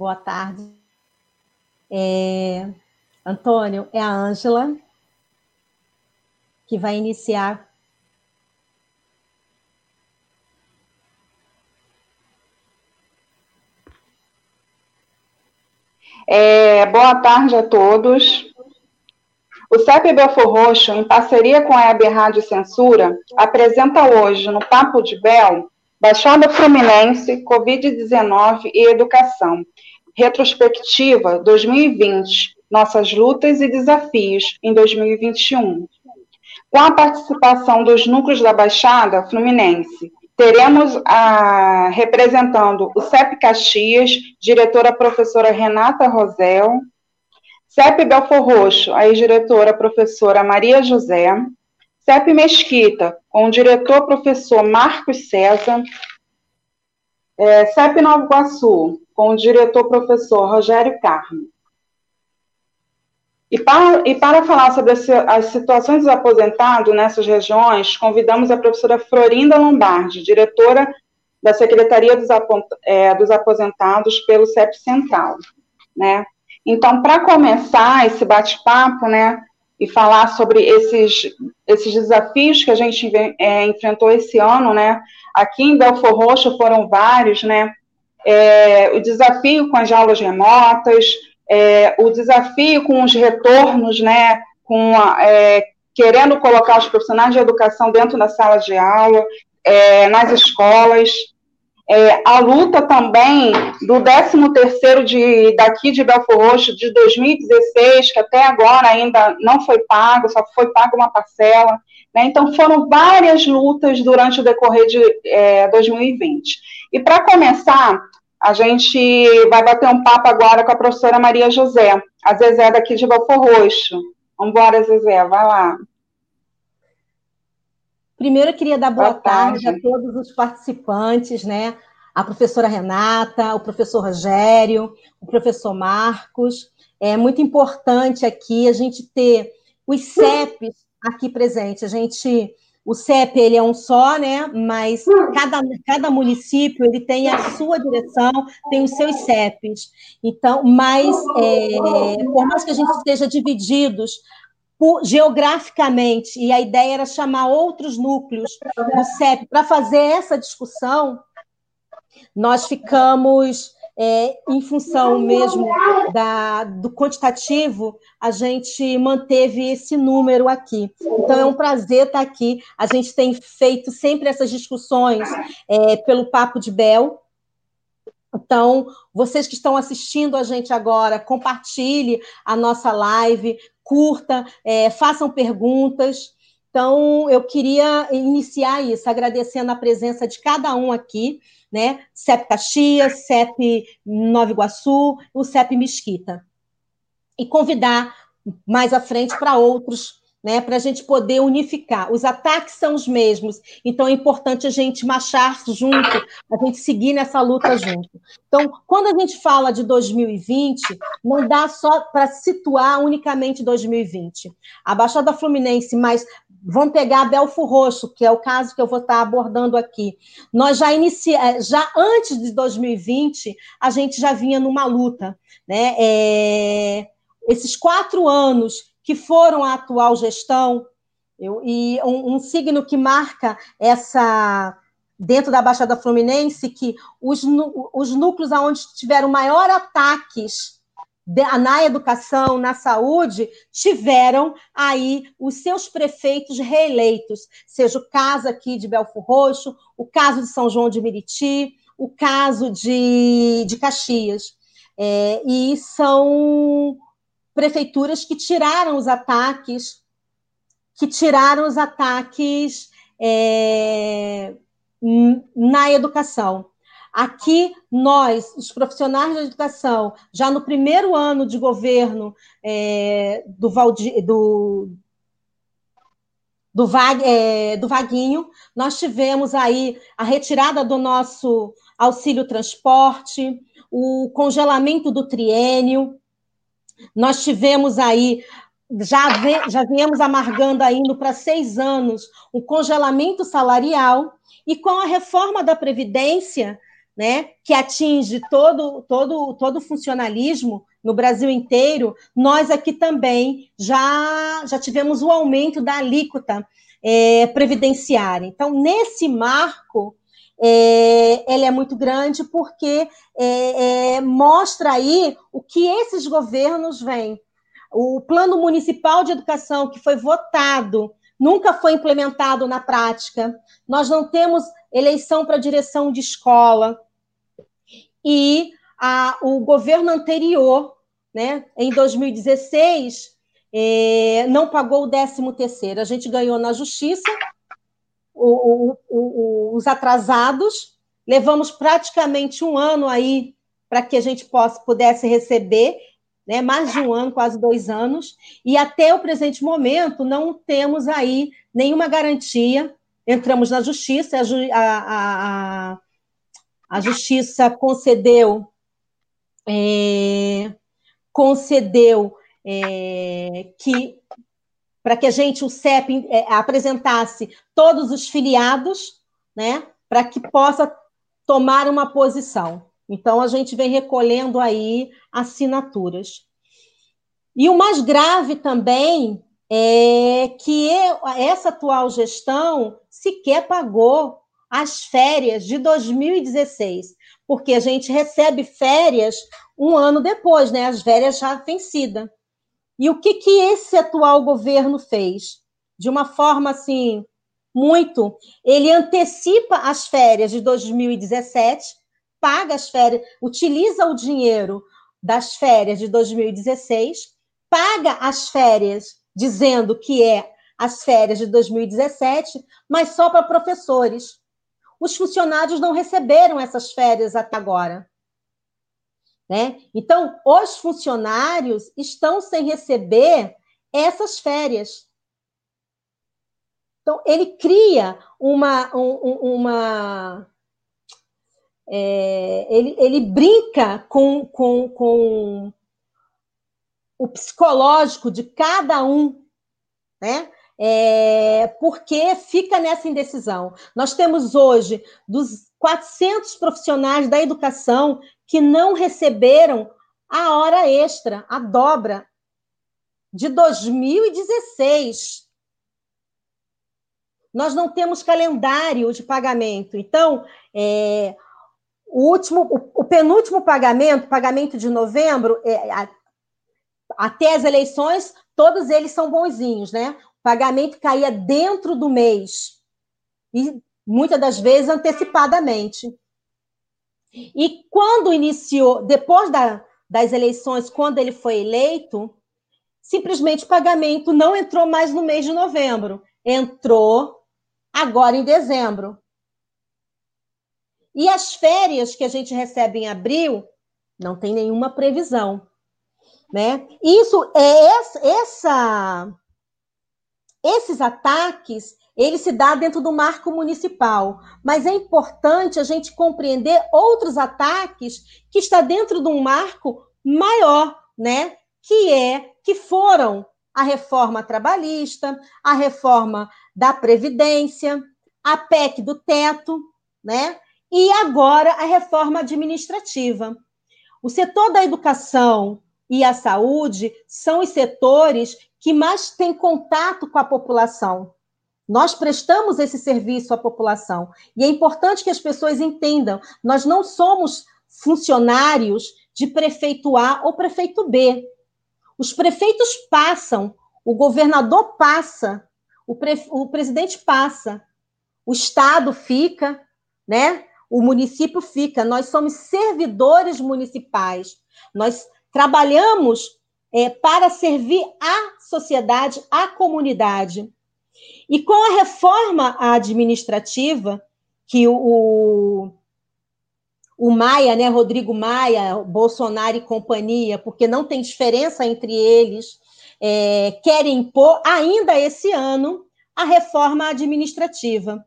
Boa tarde. É... Antônio, é a Ângela que vai iniciar. É, boa tarde a todos. O CEP Belfor Roxo, em parceria com a Web Rádio Censura, apresenta hoje, no Papo de Bel, Baixada Fluminense, Covid-19 e Educação, Retrospectiva 2020, Nossas Lutas e Desafios em 2021. Com a participação dos núcleos da Baixada Fluminense, teremos a, representando o CEP Caxias, diretora professora Renata Rosel, CEP Belfor Roxo, a diretora professora Maria José, CEP Mesquita, com o diretor professor Marcos César, é, CEP Nova Iguaçu, com o diretor professor Rogério Carmo. E para, e para falar sobre as situações dos aposentados nessas regiões, convidamos a professora Florinda Lombardi, diretora da Secretaria dos, é, dos Aposentados pelo CEP Central. Né? Então, para começar esse bate-papo, né, e falar sobre esses, esses desafios que a gente é, enfrentou esse ano, né, aqui em Belfor Roxo foram vários, né, é, o desafio com as aulas remotas, é, o desafio com os retornos, né, com a, é, querendo colocar os profissionais de educação dentro da sala de aula, é, nas escolas, é, a luta também do 13º de, daqui de Belfor Roxo, de 2016, que até agora ainda não foi pago, só foi pago uma parcela. Né? Então, foram várias lutas durante o decorrer de é, 2020. E, para começar, a gente vai bater um papo agora com a professora Maria José, a Zezé daqui de Belfor Roxo. Vamos embora, Zezé, vai lá. Primeiro, eu queria dar boa, boa tarde. tarde. a todos os participantes, né? A professora Renata, o professor Rogério, o professor Marcos. É muito importante aqui a gente ter os CEPs aqui presentes. A gente o CEP ele é um só, né? Mas cada, cada município ele tem a sua direção, tem os seus CEPs. Então, mas é, por mais que a gente esteja divididos por, geograficamente, e a ideia era chamar outros núcleos do CEP para fazer essa discussão, nós ficamos é, em função mesmo da, do quantitativo, a gente manteve esse número aqui. Então, é um prazer estar aqui. A gente tem feito sempre essas discussões é, pelo Papo de Bel. Então, vocês que estão assistindo a gente agora, compartilhe a nossa live, curta, é, façam perguntas. Então, eu queria iniciar isso, agradecendo a presença de cada um aqui né? CEP Caxias, CEP Nova Iguaçu, o CEP Mesquita. E convidar mais à frente para outros né, para a gente poder unificar. Os ataques são os mesmos, então é importante a gente marchar junto, a gente seguir nessa luta junto. Então, quando a gente fala de 2020, não dá só para situar unicamente 2020. A Baixada Fluminense, mas vamos pegar Belfo Roxo, que é o caso que eu vou estar abordando aqui. Nós já iniciamos, é, já antes de 2020, a gente já vinha numa luta, né? É, esses quatro anos que foram a atual gestão, eu, e um, um signo que marca essa dentro da Baixada Fluminense que os, os núcleos onde tiveram maior ataques na educação, na saúde, tiveram aí os seus prefeitos reeleitos, seja o caso aqui de Belfo Roxo, o caso de São João de Meriti, o caso de, de Caxias. É, e são prefeituras que tiraram os ataques, que tiraram os ataques é, na educação. Aqui, nós, os profissionais da educação, já no primeiro ano de governo é, do, Valdi, do, do, Vag, é, do Vaguinho, nós tivemos aí a retirada do nosso auxílio transporte, o congelamento do triênio, nós tivemos aí já, ve, já viemos amargando aí indo para seis anos o congelamento salarial, e com a reforma da Previdência, né, que atinge todo, todo, todo o funcionalismo no Brasil inteiro, nós aqui também já, já tivemos o aumento da alíquota é, previdenciária. Então, nesse marco, é, ele é muito grande porque é, é, mostra aí o que esses governos vêm. O plano municipal de educação que foi votado nunca foi implementado na prática. Nós não temos eleição para direção de escola. E a, o governo anterior, né, em 2016, é, não pagou o 13 terceiro. A gente ganhou na justiça o, o, o, os atrasados, levamos praticamente um ano aí para que a gente possa, pudesse receber, né, mais de um ano, quase dois anos, e até o presente momento não temos aí nenhuma garantia. Entramos na justiça, a, a, a, a justiça concedeu é, concedeu é, que para que a gente, o CEP, é, apresentasse todos os filiados, né, para que possa tomar uma posição. Então, a gente vem recolhendo aí assinaturas. E o mais grave também é que essa atual gestão sequer pagou as férias de 2016, porque a gente recebe férias um ano depois, né? As férias já vencidas. E o que, que esse atual governo fez? De uma forma assim, muito. Ele antecipa as férias de 2017, paga as férias, utiliza o dinheiro das férias de 2016, paga as férias, dizendo que é as férias de 2017, mas só para professores. Os funcionários não receberam essas férias até agora. Né? Então, os funcionários estão sem receber essas férias. Então, ele cria uma. Um, uma é, ele, ele brinca com, com, com o psicológico de cada um, né? É, porque fica nessa indecisão. Nós temos hoje, dos 400 profissionais da educação que não receberam a hora extra, a dobra, de 2016. Nós não temos calendário de pagamento. Então, é, o último, o, o, penúltimo pagamento, pagamento de novembro, é, até as eleições, todos eles são bonzinhos, né? O pagamento caía dentro do mês. E muitas das vezes antecipadamente. E quando iniciou, depois da, das eleições, quando ele foi eleito, simplesmente o pagamento não entrou mais no mês de novembro, entrou agora em dezembro. E as férias que a gente recebe em abril não tem nenhuma previsão, né? Isso é essa, esses ataques ele se dá dentro do marco municipal. Mas é importante a gente compreender outros ataques que está dentro de um marco maior, né? Que é que foram a reforma trabalhista, a reforma da previdência, a PEC do teto, né? E agora a reforma administrativa. O setor da educação e a saúde são os setores que mais têm contato com a população. Nós prestamos esse serviço à população. E é importante que as pessoas entendam: nós não somos funcionários de prefeito A ou prefeito B. Os prefeitos passam, o governador passa, o, pre... o presidente passa, o Estado fica, né? o município fica. Nós somos servidores municipais. Nós trabalhamos é, para servir a sociedade, a comunidade. E com a reforma administrativa, que o, o Maia, né, Rodrigo Maia, Bolsonaro e companhia, porque não tem diferença entre eles, é, querem impor ainda esse ano a reforma administrativa.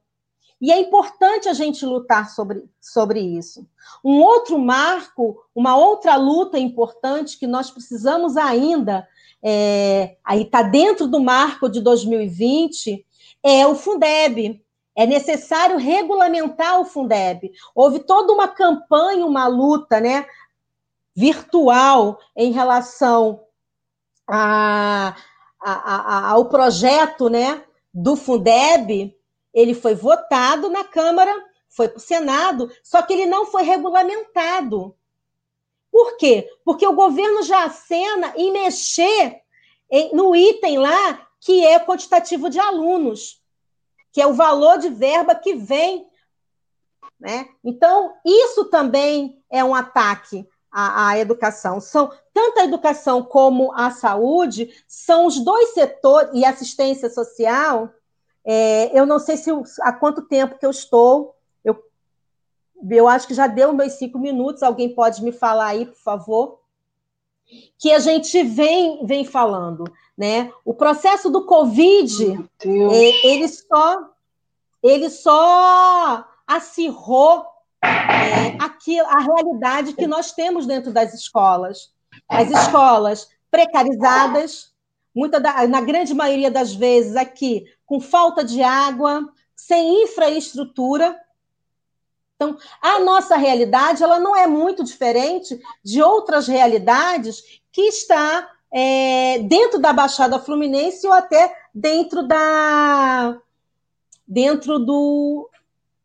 E é importante a gente lutar sobre, sobre isso. Um outro marco, uma outra luta importante que nós precisamos ainda é, aí está dentro do marco de 2020, é o Fundeb, É necessário regulamentar o Fundeb. Houve toda uma campanha, uma luta, né, virtual em relação a, a, a, ao projeto, né, do Fundeb. Ele foi votado na Câmara, foi para o Senado, só que ele não foi regulamentado. Por quê? Porque o governo já acena em mexer em, no item lá que é quantitativo de alunos que é o valor de verba que vem. Né? Então, isso também é um ataque à, à educação. São tanto a educação como a saúde são os dois setores e assistência social. É, eu não sei se há quanto tempo que eu estou. Eu, eu acho que já deu meus cinco minutos. Alguém pode me falar aí, por favor? Que a gente vem, vem falando né? O processo do Covid, é, ele só ele só acirrou é, aqui a realidade que nós temos dentro das escolas. As escolas precarizadas, muita da, na grande maioria das vezes aqui com falta de água, sem infraestrutura. Então, a nossa realidade ela não é muito diferente de outras realidades que está é, dentro da Baixada Fluminense ou até dentro da dentro do,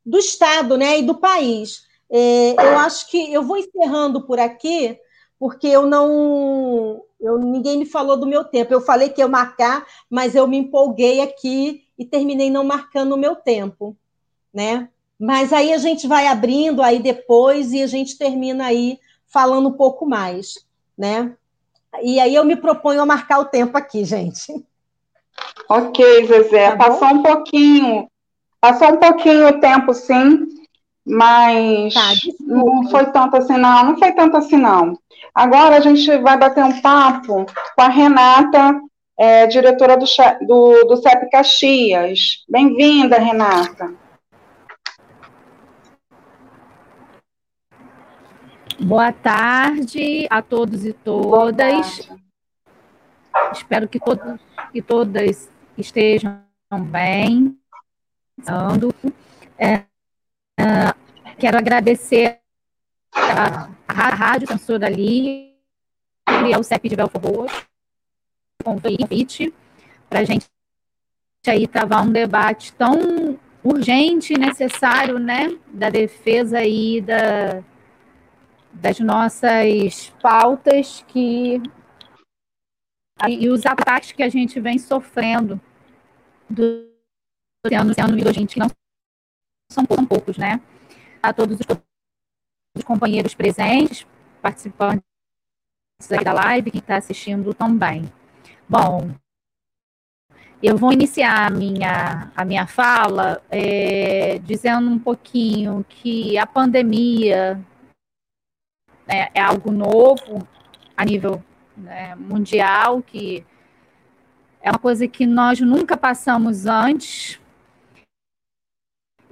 do estado, né, e do país. É, eu acho que eu vou encerrando por aqui, porque eu não, eu ninguém me falou do meu tempo. Eu falei que ia marcar, mas eu me empolguei aqui e terminei não marcando o meu tempo, né? Mas aí a gente vai abrindo aí depois e a gente termina aí falando um pouco mais, né? E aí eu me proponho a marcar o tempo aqui, gente. Ok, Zezé. Tá passou um pouquinho. Passou um pouquinho o tempo, sim, mas tá, não foi tanto assim, não. Não foi tanto assim, não. Agora a gente vai bater um papo com a Renata, é, diretora do, do, do CEP Caxias. Bem-vinda, Renata. Boa tarde a todos e todas. Espero que todos e todas estejam bem. É, quero agradecer a, a Rádio Censura ali e ao CEP de Belfor Roxo convite para a gente aí travar um debate tão urgente e necessário, né, da defesa aí da das nossas pautas que e os ataques que a gente vem sofrendo do ano, ano e gente que não são poucos, né? A todos os companheiros presentes, participantes da live, quem está assistindo também. Bom, eu vou iniciar a minha, a minha fala é, dizendo um pouquinho que a pandemia né, é algo novo a nível né, mundial, que é uma coisa que nós nunca passamos antes.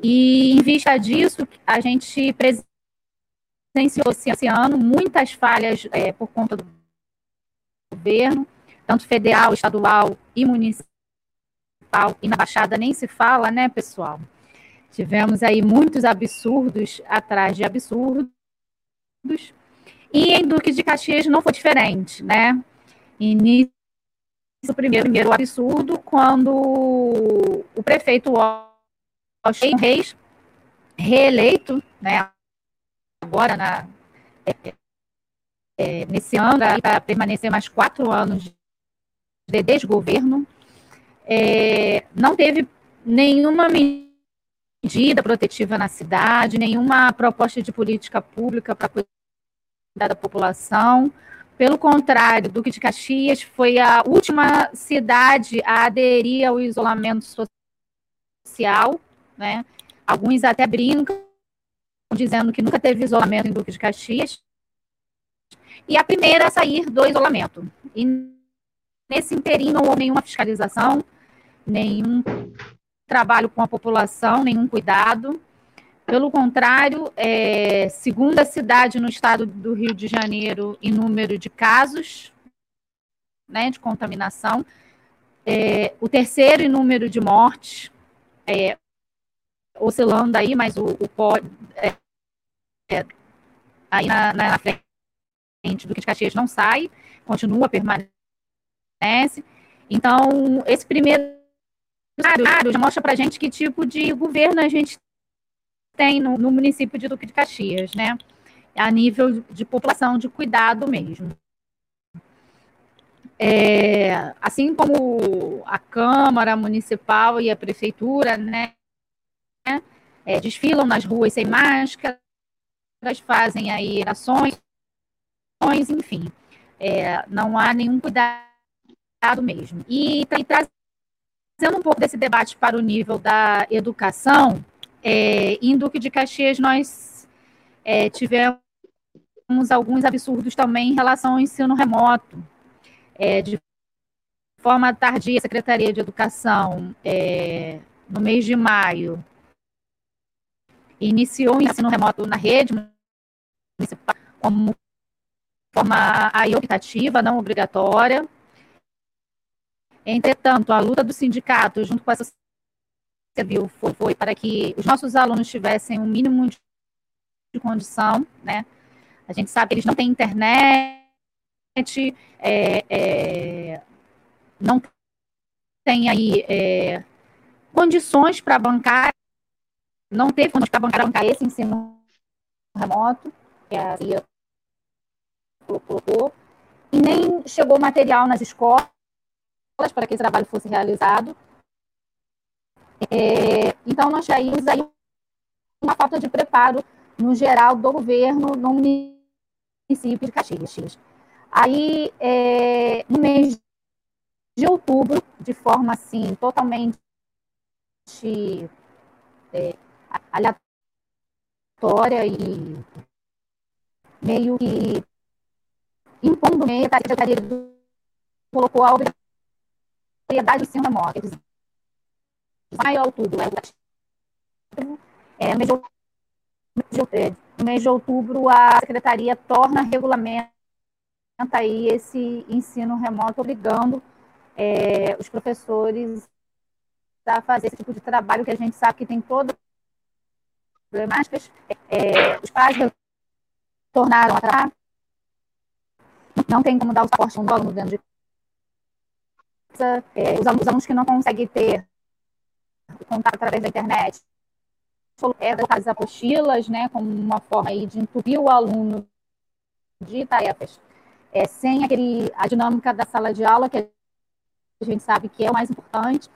E em vista disso, a gente presenciou esse ano muitas falhas é, por conta do governo, tanto federal, estadual e municipal, e na Baixada nem se fala, né, pessoal? Tivemos aí muitos absurdos atrás de absurdos, e em Duque de Caxias não foi diferente, né? Início primeiro, primeiro absurdo quando o prefeito Washington Reis, reeleito, né, agora na, é, é, nesse ano, para permanecer mais quatro anos de desgoverno, é, não teve nenhuma medida protetiva na cidade, nenhuma proposta de política pública para da população. Pelo contrário, Duque de Caxias foi a última cidade a aderir ao isolamento social, né? Alguns até brincam, dizendo que nunca teve isolamento em Duque de Caxias. E a primeira a sair do isolamento. E nesse inteirinho não houve nenhuma fiscalização, nenhum trabalho com a população, nenhum cuidado. Pelo contrário, é, segunda cidade no estado do Rio de Janeiro em número de casos né, de contaminação, é, o terceiro em número de mortes, é, oscilando aí, mas o, o pó é, é, aí na, na, frente do que de Caxias não sai, continua, permanece. Então, esse primeiro cenário já mostra para a gente que tipo de governo a gente tem no, no, município de Duque de Caxias, né? A nível de população, de cuidado mesmo. É, assim como a Câmara Municipal e a Prefeitura, né? É, desfilam nas ruas sem máscara, fazem aí ações, enfim. É, não há nenhum cuidado mesmo. E, e trazendo um pouco desse debate para o nível da educação, é, em Duque de Caxias nós é, tivemos alguns absurdos também em relação ao ensino remoto. É, de forma tardia, a Secretaria de Educação, é, no mês de maio, iniciou o ensino remoto na rede municipal como forma optativa, não obrigatória. Entretanto, a luta do sindicato, junto com a sociedade civil, foi, para que os nossos alunos tivessem um mínimo de, condição, né? A gente sabe que eles não têm internet, é, é, não tem aí é, condições para bancar, não teve condições para bancar, esse ensino remoto, que a CIA colocou, e nem chegou material nas escolas para que esse trabalho fosse realizado. É, então, nós temos aí uma falta de preparo, no geral, do governo no município de Caxias. Aí, é, no mês de outubro, de forma assim, totalmente é, aleatória e meio que impondo meio, a Secretaria colocou a obrigatoriedade do ensino remoto. A outubro é o é, mês de, mês de outubro, a Secretaria torna regulamento aí esse ensino remoto, obrigando é, os professores a fazer esse tipo de trabalho que a gente sabe que tem todas problemáticas. É, os pais tornaram atrás, não tem como dar o suporte um aluno dentro de é, os, alunos, os alunos que não conseguem ter contato através da internet, é, as apostilas, né, como uma forma aí de entupir o aluno de tarefas é, sem aquele, a dinâmica da sala de aula, que a gente sabe que é o mais importante,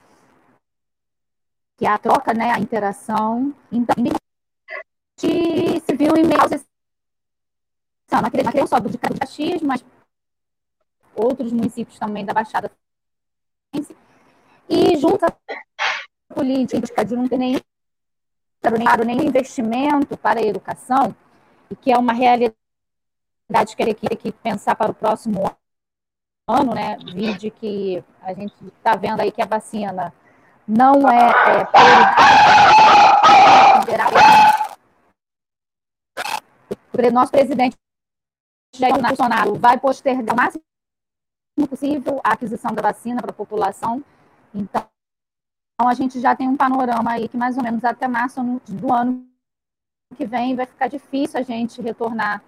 que é a troca, né, a interação. Então, gente se viu em meio não acredito só do de Caxias, mas outros municípios também da Baixada e junto à política de não ter nem, nem investimento para a educação, e que é uma realidade verdade, querer que, que pensar para o próximo ano, né? Vide que a gente está vendo aí que a vacina não é, é O nosso presidente Jair Bolsonaro vai postergar o máximo possível a aquisição da vacina para a população. Então, a gente já tem um panorama aí que mais ou menos até março do ano que vem vai ficar difícil a gente retornar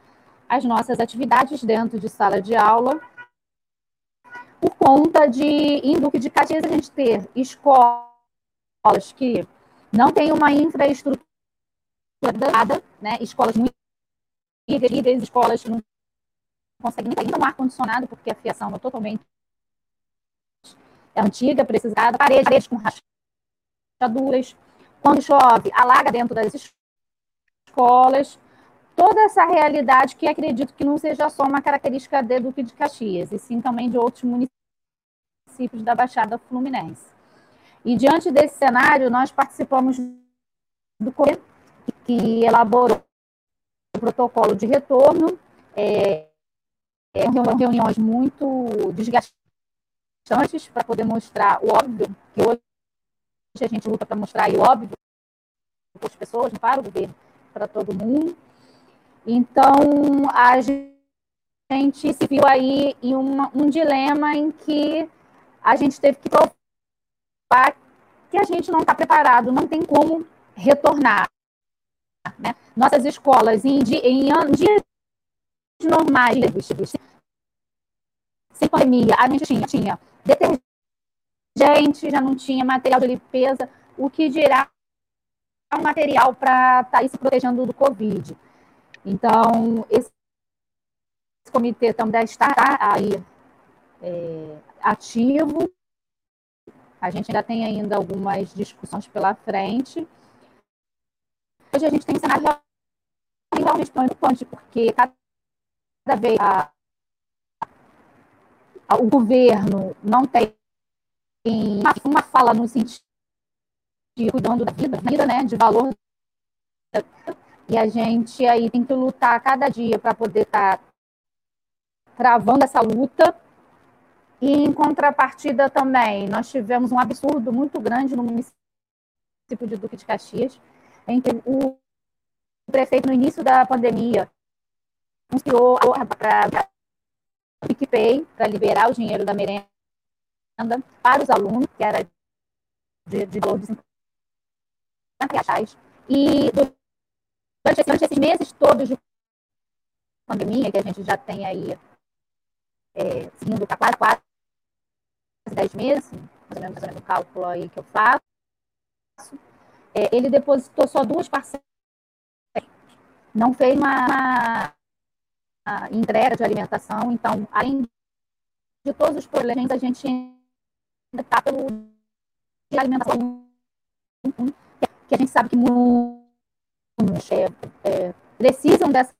as nossas atividades dentro de sala de aula, por conta de, em Duque de Caxias, a gente ter escolas que não têm uma infraestrutura dada, né? escolas muito queridas, escolas não conseguem nem no ar-condicionado, porque a fiação é totalmente é antiga, precisada, paredes com rachaduras. Quando chove, alaga dentro das escolas toda essa realidade que acredito que não seja só uma característica de Duque de Caxias, e sim também de outros municípios da Baixada Fluminense. E diante desse cenário, nós participamos do comitê que elaborou o protocolo de retorno, é, é reuniões muito desgastantes para poder mostrar o óbvio, que hoje a gente luta para mostrar o óbvio para as pessoas, para o governo, para todo mundo. Então, a gente se viu aí em uma, um dilema em que a gente teve que provar que a gente não está preparado, não tem como retornar. Né? Nossas escolas, em, em, dias normais, sem pandemia, a gente tinha, tinha detergente, já não tinha material de limpeza, o que dirá um material para estar tá se protegendo do Covid. Então, esse comitê também está aí é, ativo. A gente ainda tem ainda algumas discussões pela frente. Hoje a gente tem um cenário realmente preocupante, porque cada vez a, a, o governo não tem uma, uma fala no sentido de cuidando da vida, vida né, de valor. E a gente aí tem que lutar cada dia para poder estar tá travando essa luta. E em contrapartida também, nós tivemos um absurdo muito grande no município de Duque de Caxias, em que o prefeito, no início da pandemia, anunciou para o PicPay, para liberar o dinheiro da merenda para os alunos, que era de, de 12 reais. E durante, durante esses meses todos de pandemia, que a gente já tem aí, é, seguindo para quase, quase 10 meses, mais ou menos o cálculo aí que eu faço, é, ele depositou só duas parcelas. Não fez uma, uma entrega de alimentação, então, além de todos os problemas, a gente ainda está pelo de alimentação que a gente sabe que muitos é, é, precisam dessa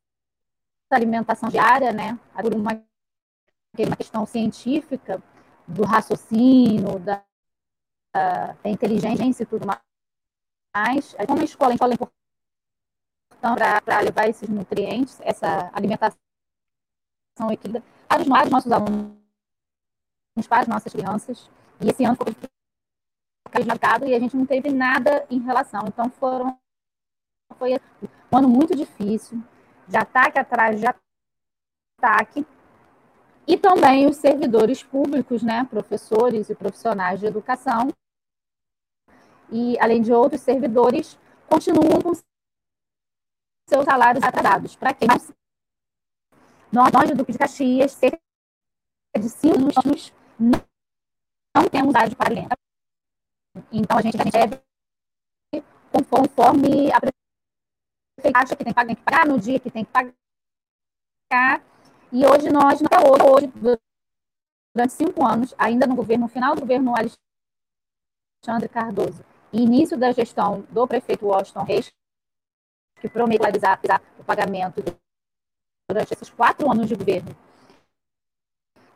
alimentação diária, né, por uma, uma questão científica do raciocínio, da, da inteligência e tudo mais. Como a escola, a escola é importante para levar esses nutrientes, essa alimentação equilibrada para os nossos alunos, para as nossas crianças. E esse ano foi mercado e a gente não teve nada em relação. Então foram foi um ano muito difícil, de ataque atrás de ataque. E também os servidores públicos, né, professores e profissionais de educação, e além de outros servidores, continuam com seus salários atrasados. Para quem nós, nós do Duque de Caxias, cerca de cinco anos, não, temos área de pagamento. Então, a gente deve, conforme a prefeitura acha que tem que pagar, no dia que tem que pagar. E hoje nós, até hoje, durante cinco anos, ainda no governo, no final do governo Alexandre Cardoso, início da gestão do prefeito Washington Reis, que prometeu realizar o pagamento durante esses quatro anos de governo,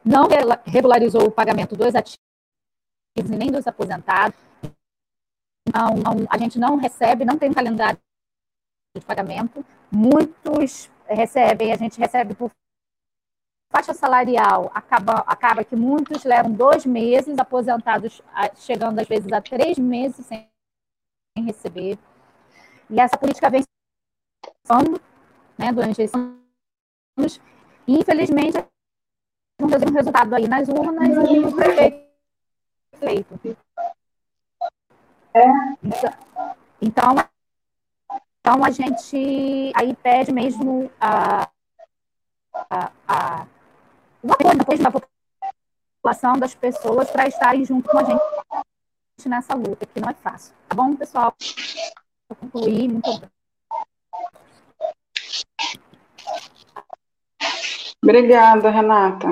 não regularizou o pagamento dos ativos e nem dos aposentados, não, não, a gente não recebe, não tem calendário de pagamento. Muitos recebem, a gente recebe por faixa salarial, acaba, acaba que muitos levam dois meses, aposentados chegando às vezes a três meses sem receber. E essa política vem sendo né, durante esses anos. E, infelizmente, não teve um resultado aí nas urnas e o prefeito feito. Então, então a gente aí pede mesmo a, a, a, o apoio da população, das pessoas, para estarem junto com a gente nessa luta, que não é fácil. Tá bom, pessoal? Vou concluir. Muito obrigada. Obrigada, Renata.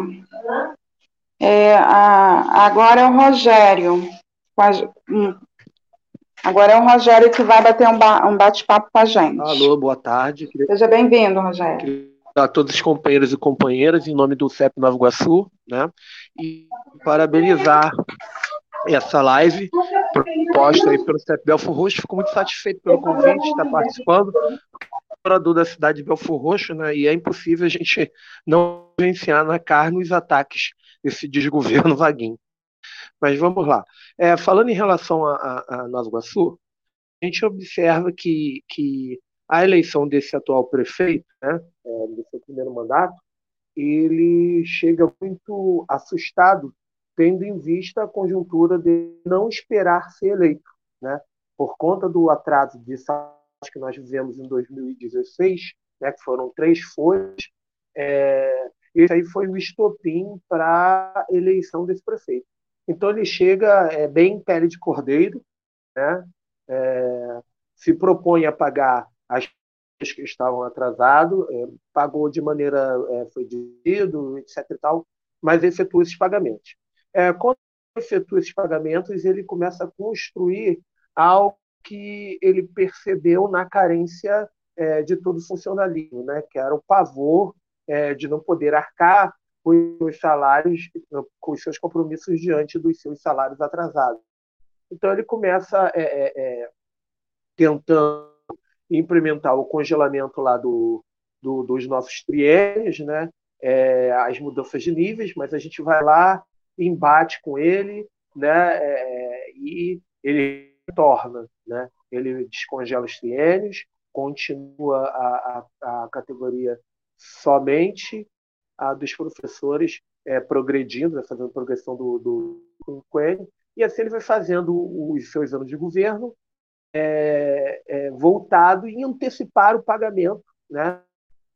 É, a, agora é o Rogério. Agora é o Rogério que vai bater um, ba um bate-papo com a gente. Alô, boa tarde. Seja bem-vindo, Rogério. A todos os companheiros e companheiras, em nome do CEP Nova Iguaçu, né? E parabenizar essa live proposta aí pelo CEP Belfor Roxo. Fico muito satisfeito pelo convite, estar participando. Morador da cidade de Belfor Roxo, né? E é impossível a gente não vivenciar na carne os ataques desse desgoverno vaguinho. Mas vamos lá. É, falando em relação a, a, a Nova Iguaçu, a gente observa que, que a eleição desse atual prefeito, né, é, do seu primeiro mandato, ele chega muito assustado, tendo em vista a conjuntura de não esperar ser eleito. Né? por conta do atraso de que nós vivemos em 2016, né, que foram três folhas, é, esse aí foi o estopim para a eleição desse prefeito. Então ele chega é, bem pele de cordeiro, né, é, se propõe a pagar as que estavam atrasados, é, pagou de maneira, é, foi dividido, etc. E tal, mas efetua esses pagamentos. É, quando efetua esses pagamentos, ele começa a construir algo que ele percebeu na carência é, de todo funcionalismo, né? que era o pavor é, de não poder arcar com os salários, com os seus compromissos diante dos seus salários atrasados. Então ele começa é, é tentando implementar o congelamento lá do, do dos nossos triênios, né? É, as mudanças de níveis, mas a gente vai lá, embate com ele, né? É, e ele retorna, né? Ele descongela os triênios, continua a, a, a categoria somente a dos professores é, progredindo, né, fazendo progressão do, do e assim ele vai fazendo os seus anos de governo é, é, voltado em antecipar o pagamento, né?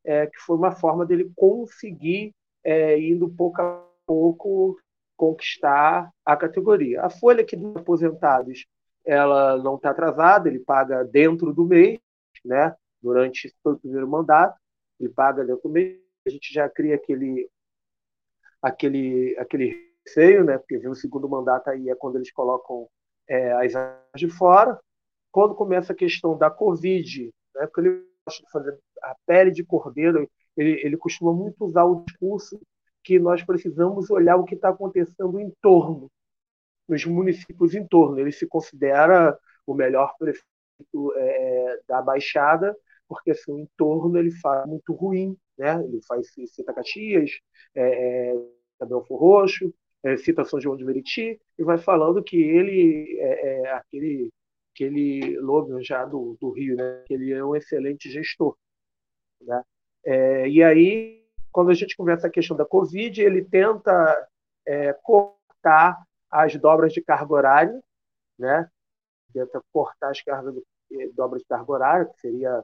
É, que foi uma forma dele conseguir, é, indo pouco a pouco, conquistar a categoria. A folha aqui dos aposentados ela não está atrasada, ele paga dentro do mês, né? durante todo o primeiro mandato, ele paga dentro do mês, a gente já cria aquele, aquele, aquele receio, né? porque vem o segundo mandato aí é quando eles colocam é, as de fora, quando começa a questão da Covid, né, porque ele gosta de fazer a pele de cordeiro, ele, ele costuma muito usar o discurso que nós precisamos olhar o que está acontecendo em torno, nos municípios em torno. Ele se considera o melhor prefeito é, da Baixada, porque assim, o entorno ele faz muito ruim, né? Ele faz cita Caxias, é, é, Roxo, é, cita São João de Meriti, e vai falando que ele é, é aquele aquele Logan já do, do Rio, né? que ele é um excelente gestor. Né? É, e aí, quando a gente conversa a questão da Covid, ele tenta é, cortar as dobras de carga horária, né? tenta cortar as cargas, eh, dobras de carga horária, que seria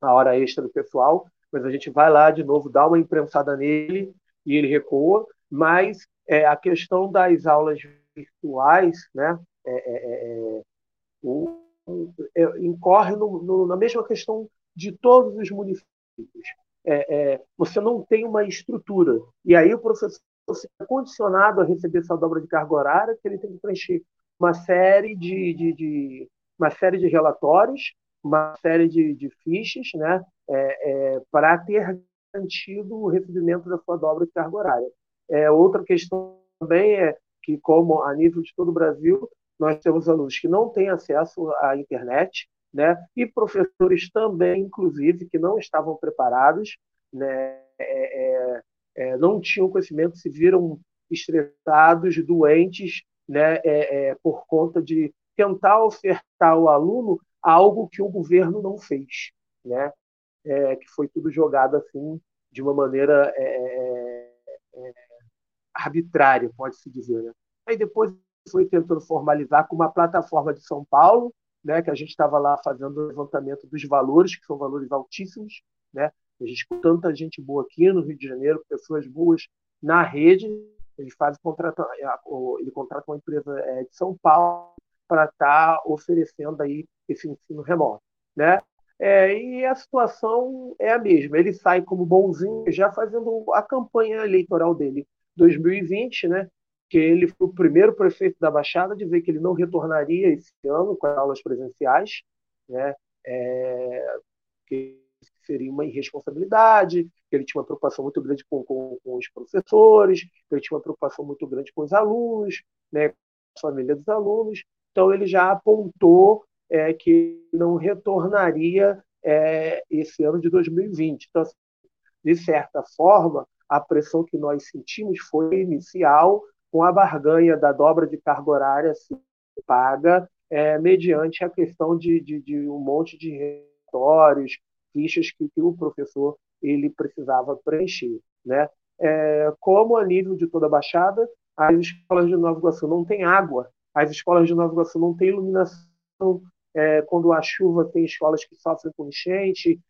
a hora extra do pessoal, mas a gente vai lá de novo, dá uma imprensada nele e ele recua, mas é, a questão das aulas virtuais, né? É, é, é é, incorre no, no, na mesma questão de todos os municípios. É, é, você não tem uma estrutura. E aí o professor é condicionado a receber essa dobra de carga horária, que ele tem que preencher uma série de, de, de uma série de relatórios, uma série de, de fichas, né, é, é, para ter garantido o recebimento da sua dobra de carga horária. É, outra questão também é que, como a nível de todo o Brasil, nós temos alunos que não têm acesso à internet, né? e professores também, inclusive, que não estavam preparados, né? É, é, é não tinham conhecimento, se viram estressados, doentes, né? É, é, por conta de tentar ofertar ao aluno algo que o governo não fez, né? É, que foi tudo jogado assim de uma maneira arbitrária, pode-se dizer. Né? Aí depois foi tentando formalizar com uma plataforma de São Paulo, né, que a gente estava lá fazendo o levantamento dos valores, que são valores altíssimos, né? A gente com tanta gente boa aqui no Rio de Janeiro, pessoas boas na rede, ele faz contrato, ele contrata uma empresa é, de São Paulo para estar tá oferecendo aí esse ensino remoto, né? É, e a situação é a mesma. Ele sai como bonzinho, já fazendo a campanha eleitoral dele 2020, né? Que ele foi o primeiro prefeito da Baixada a dizer que ele não retornaria esse ano com as aulas presenciais, né? É, que seria uma irresponsabilidade, que ele tinha uma preocupação muito grande com, com, com, os professores, que ele tinha uma preocupação muito grande com os alunos, né, com a família dos alunos. Então, ele já apontou é, que não retornaria é, esse ano de 2020. Então, assim, de certa forma, a pressão que nós sentimos foi inicial, com a barganha da dobra de carga horária se paga é, mediante a questão de, de, de, um monte de relatórios, fichas que, que, o professor ele precisava preencher. Né? É, como a nível de toda a Baixada, as escolas de Nova Iguaçu não têm água, as escolas de Nova Iguaçu não têm iluminação, é, quando a chuva tem escolas que sofrem com enchente,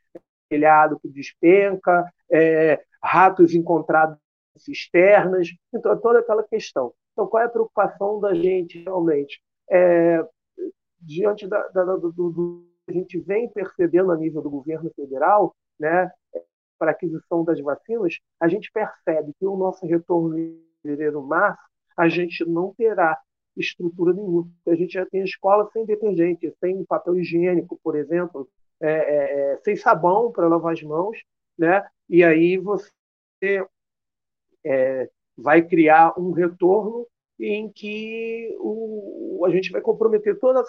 telhado que despenca, é, ratos encontrados em cisternas, então toda aquela questão. Então, qual é a preocupação da gente realmente? É, diante da, da, do, do, que a gente vem percebendo a nível do governo federal, né, para aquisição das vacinas, a gente percebe que o nosso retorno em fevereiro-março, a gente não terá estrutura nenhuma. A gente já tem escola sem detergente, sem papel higiênico, por exemplo, é, é, é sem sabão para lavar as mãos, né? E aí você é, vai criar um retorno em que o, a gente vai comprometer toda a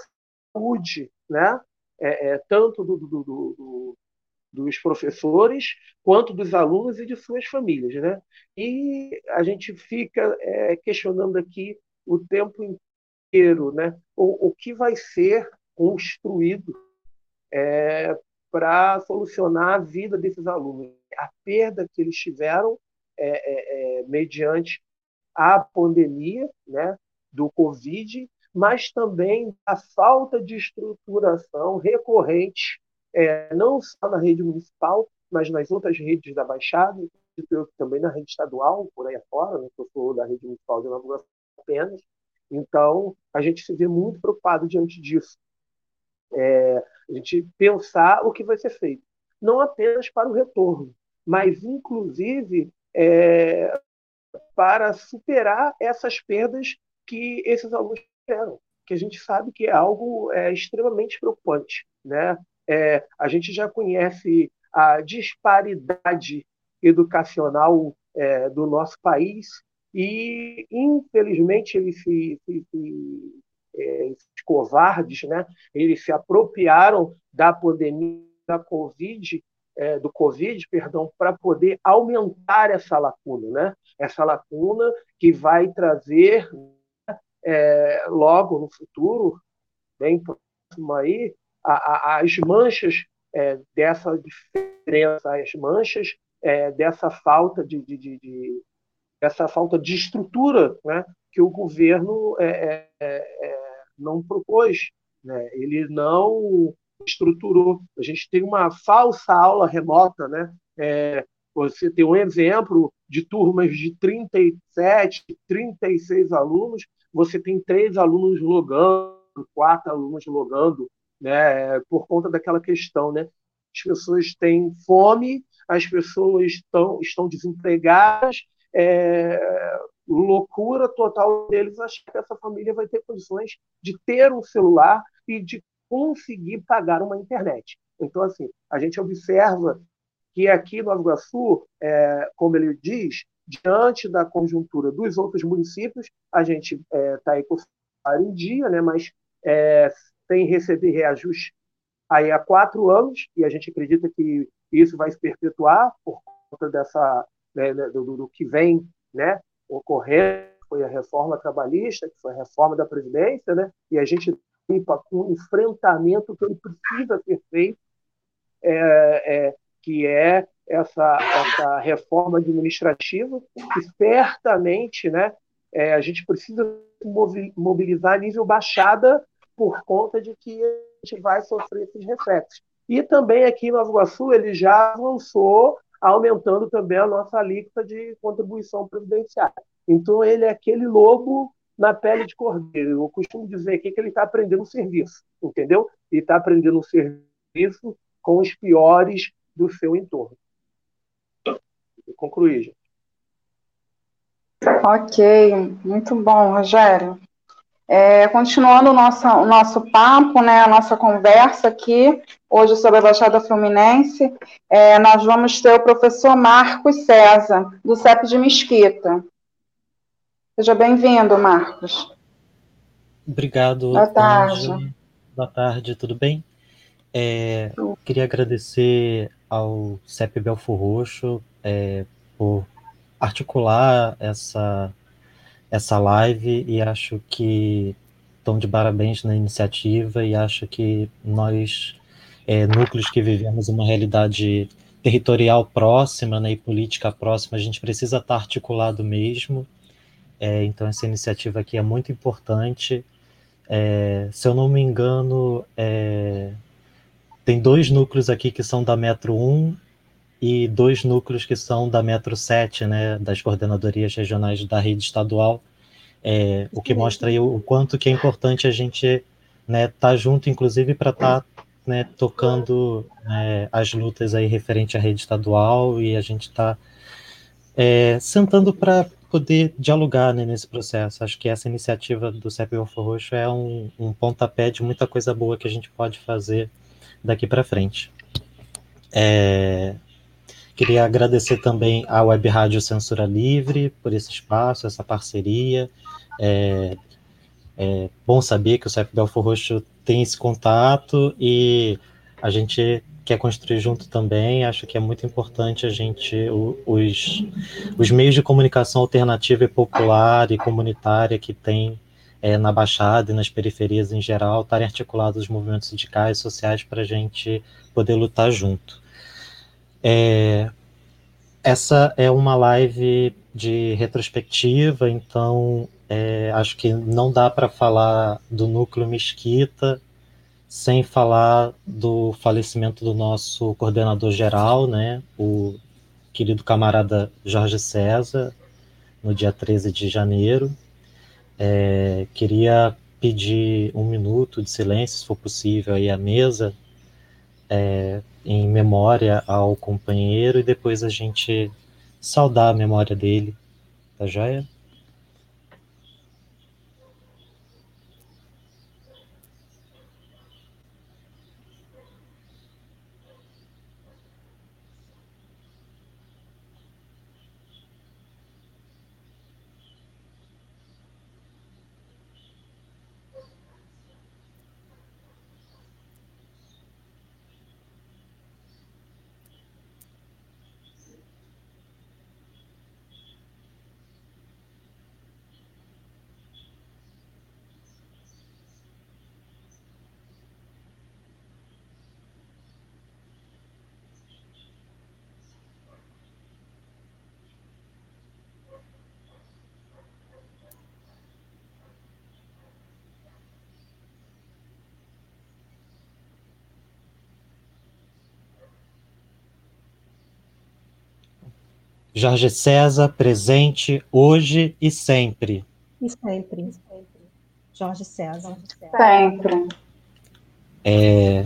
saúde, né? É, é, tanto do, do, do, dos professores quanto dos alunos e de suas famílias, né? E a gente fica é, questionando aqui o tempo inteiro, né? O, o que vai ser construído é, para solucionar a vida desses alunos, a perda que eles tiveram é, é, é mediante a pandemia, né? Do Covid, mas também a falta de estruturação recorrente é, não só na rede municipal, mas nas outras redes da Baixada, também na rede estadual, por aí afora, né, eu sou da rede municipal de Nova apenas. Então, a gente se vê muito preocupado diante disso. É, a gente pensar o que vai ser feito. Não apenas para o retorno, mas, inclusive, é, para superar essas perdas que esses alunos tiveram, que a gente sabe que é algo é, extremamente preocupante. Né? É, a gente já conhece a disparidade educacional é, do nosso país e, infelizmente, eles se, se, se é, covardes, né? eles se apropriaram da pandemia da Covid, é, do Covid, perdão, para poder aumentar essa lacuna, né? Essa lacuna que vai trazer é, logo no futuro, bem próximo aí, a, a, as manchas é, dessa diferença, as manchas é, dessa falta de, de, de, de, dessa falta de estrutura né, que o governo é, é, não propôs, né? ele não estruturou. A gente tem uma falsa aula remota, né? É, você tem um exemplo de turmas de 37, 36 alunos, você tem três alunos logando, quatro alunos logando, né, por conta daquela questão, né? As pessoas têm fome, as pessoas estão, estão desempregadas, é, loucura total deles achar que essa família vai ter condições de ter um celular e de conseguir pagar uma internet. Então, assim, a gente observa que aqui no Iguaçu, é, como ele diz, diante da conjuntura dos outros municípios, a gente está é, tá aí com o em dia, né, mas é, tem receber reajuste aí há quatro anos, e a gente acredita que isso vai se perpetuar por conta dessa, né, né do, do, que vem né, ocorrendo, foi a reforma trabalhista, que foi a reforma da Previdência, né, e a gente limpa com um enfrentamento que ele precisa ser feito, é, é, que é essa, essa reforma administrativa, que certamente né, é, a gente precisa mobilizar a nível baixada por conta de que a gente vai sofrer esses reflexos. E também aqui em Nova Iguaçu ele já avançou, aumentando também a nossa alíquota de contribuição previdenciária. Então ele é aquele lobo na pele de cordeiro. Eu costumo dizer aqui que ele está aprendendo um serviço, entendeu? E está aprendendo um serviço com os piores do seu entorno. Concluí, gente. Ok, muito bom, Rogério. É, continuando o nosso, o nosso papo, né, a nossa conversa aqui, hoje sobre a Baixada Fluminense, é, nós vamos ter o professor Marcos César, do CEP de Mesquita. Seja bem-vindo, Marcos. Obrigado. Boa tarde. Boa tarde, tudo bem? É, queria agradecer ao CEP Belfor Roxo é, por articular essa essa live e acho que estão de parabéns na iniciativa e acho que nós, é, núcleos que vivemos uma realidade territorial próxima né, e política próxima, a gente precisa estar articulado mesmo. É, então, essa iniciativa aqui é muito importante. É, se eu não me engano, é, tem dois núcleos aqui que são da Metro 1 e dois núcleos que são da Metro 7, né, das coordenadorias regionais da rede estadual, é, o que mostra aí o, quanto que é importante a gente né, tá junto, inclusive para estar tá, né, tocando né, as lutas aí referente à rede estadual e a gente está é, sentando para poder dialogar né, nesse processo. Acho que essa iniciativa do CEP Golfo Roxo é um, um pontapé de muita coisa boa que a gente pode fazer daqui para frente. É, queria agradecer também à Web Rádio Censura Livre por esse espaço, essa parceria. É, é bom saber que o CEP Belfor Roxo tem esse contato e a gente quer construir junto também. Acho que é muito importante a gente, os, os meios de comunicação alternativa e popular e comunitária que tem é, na Baixada e nas periferias em geral, estarem articulados os movimentos sindicais e sociais para a gente poder lutar junto. É, essa é uma live de retrospectiva, então é, acho que não dá para falar do núcleo Mesquita sem falar do falecimento do nosso coordenador geral, né, o querido camarada Jorge César, no dia 13 de janeiro. É, queria pedir um minuto de silêncio, se for possível, aí à mesa, é, em memória ao companheiro, e depois a gente saudar a memória dele, tá joia? Jorge César, presente hoje e sempre. E sempre. Jorge César. Sempre. É,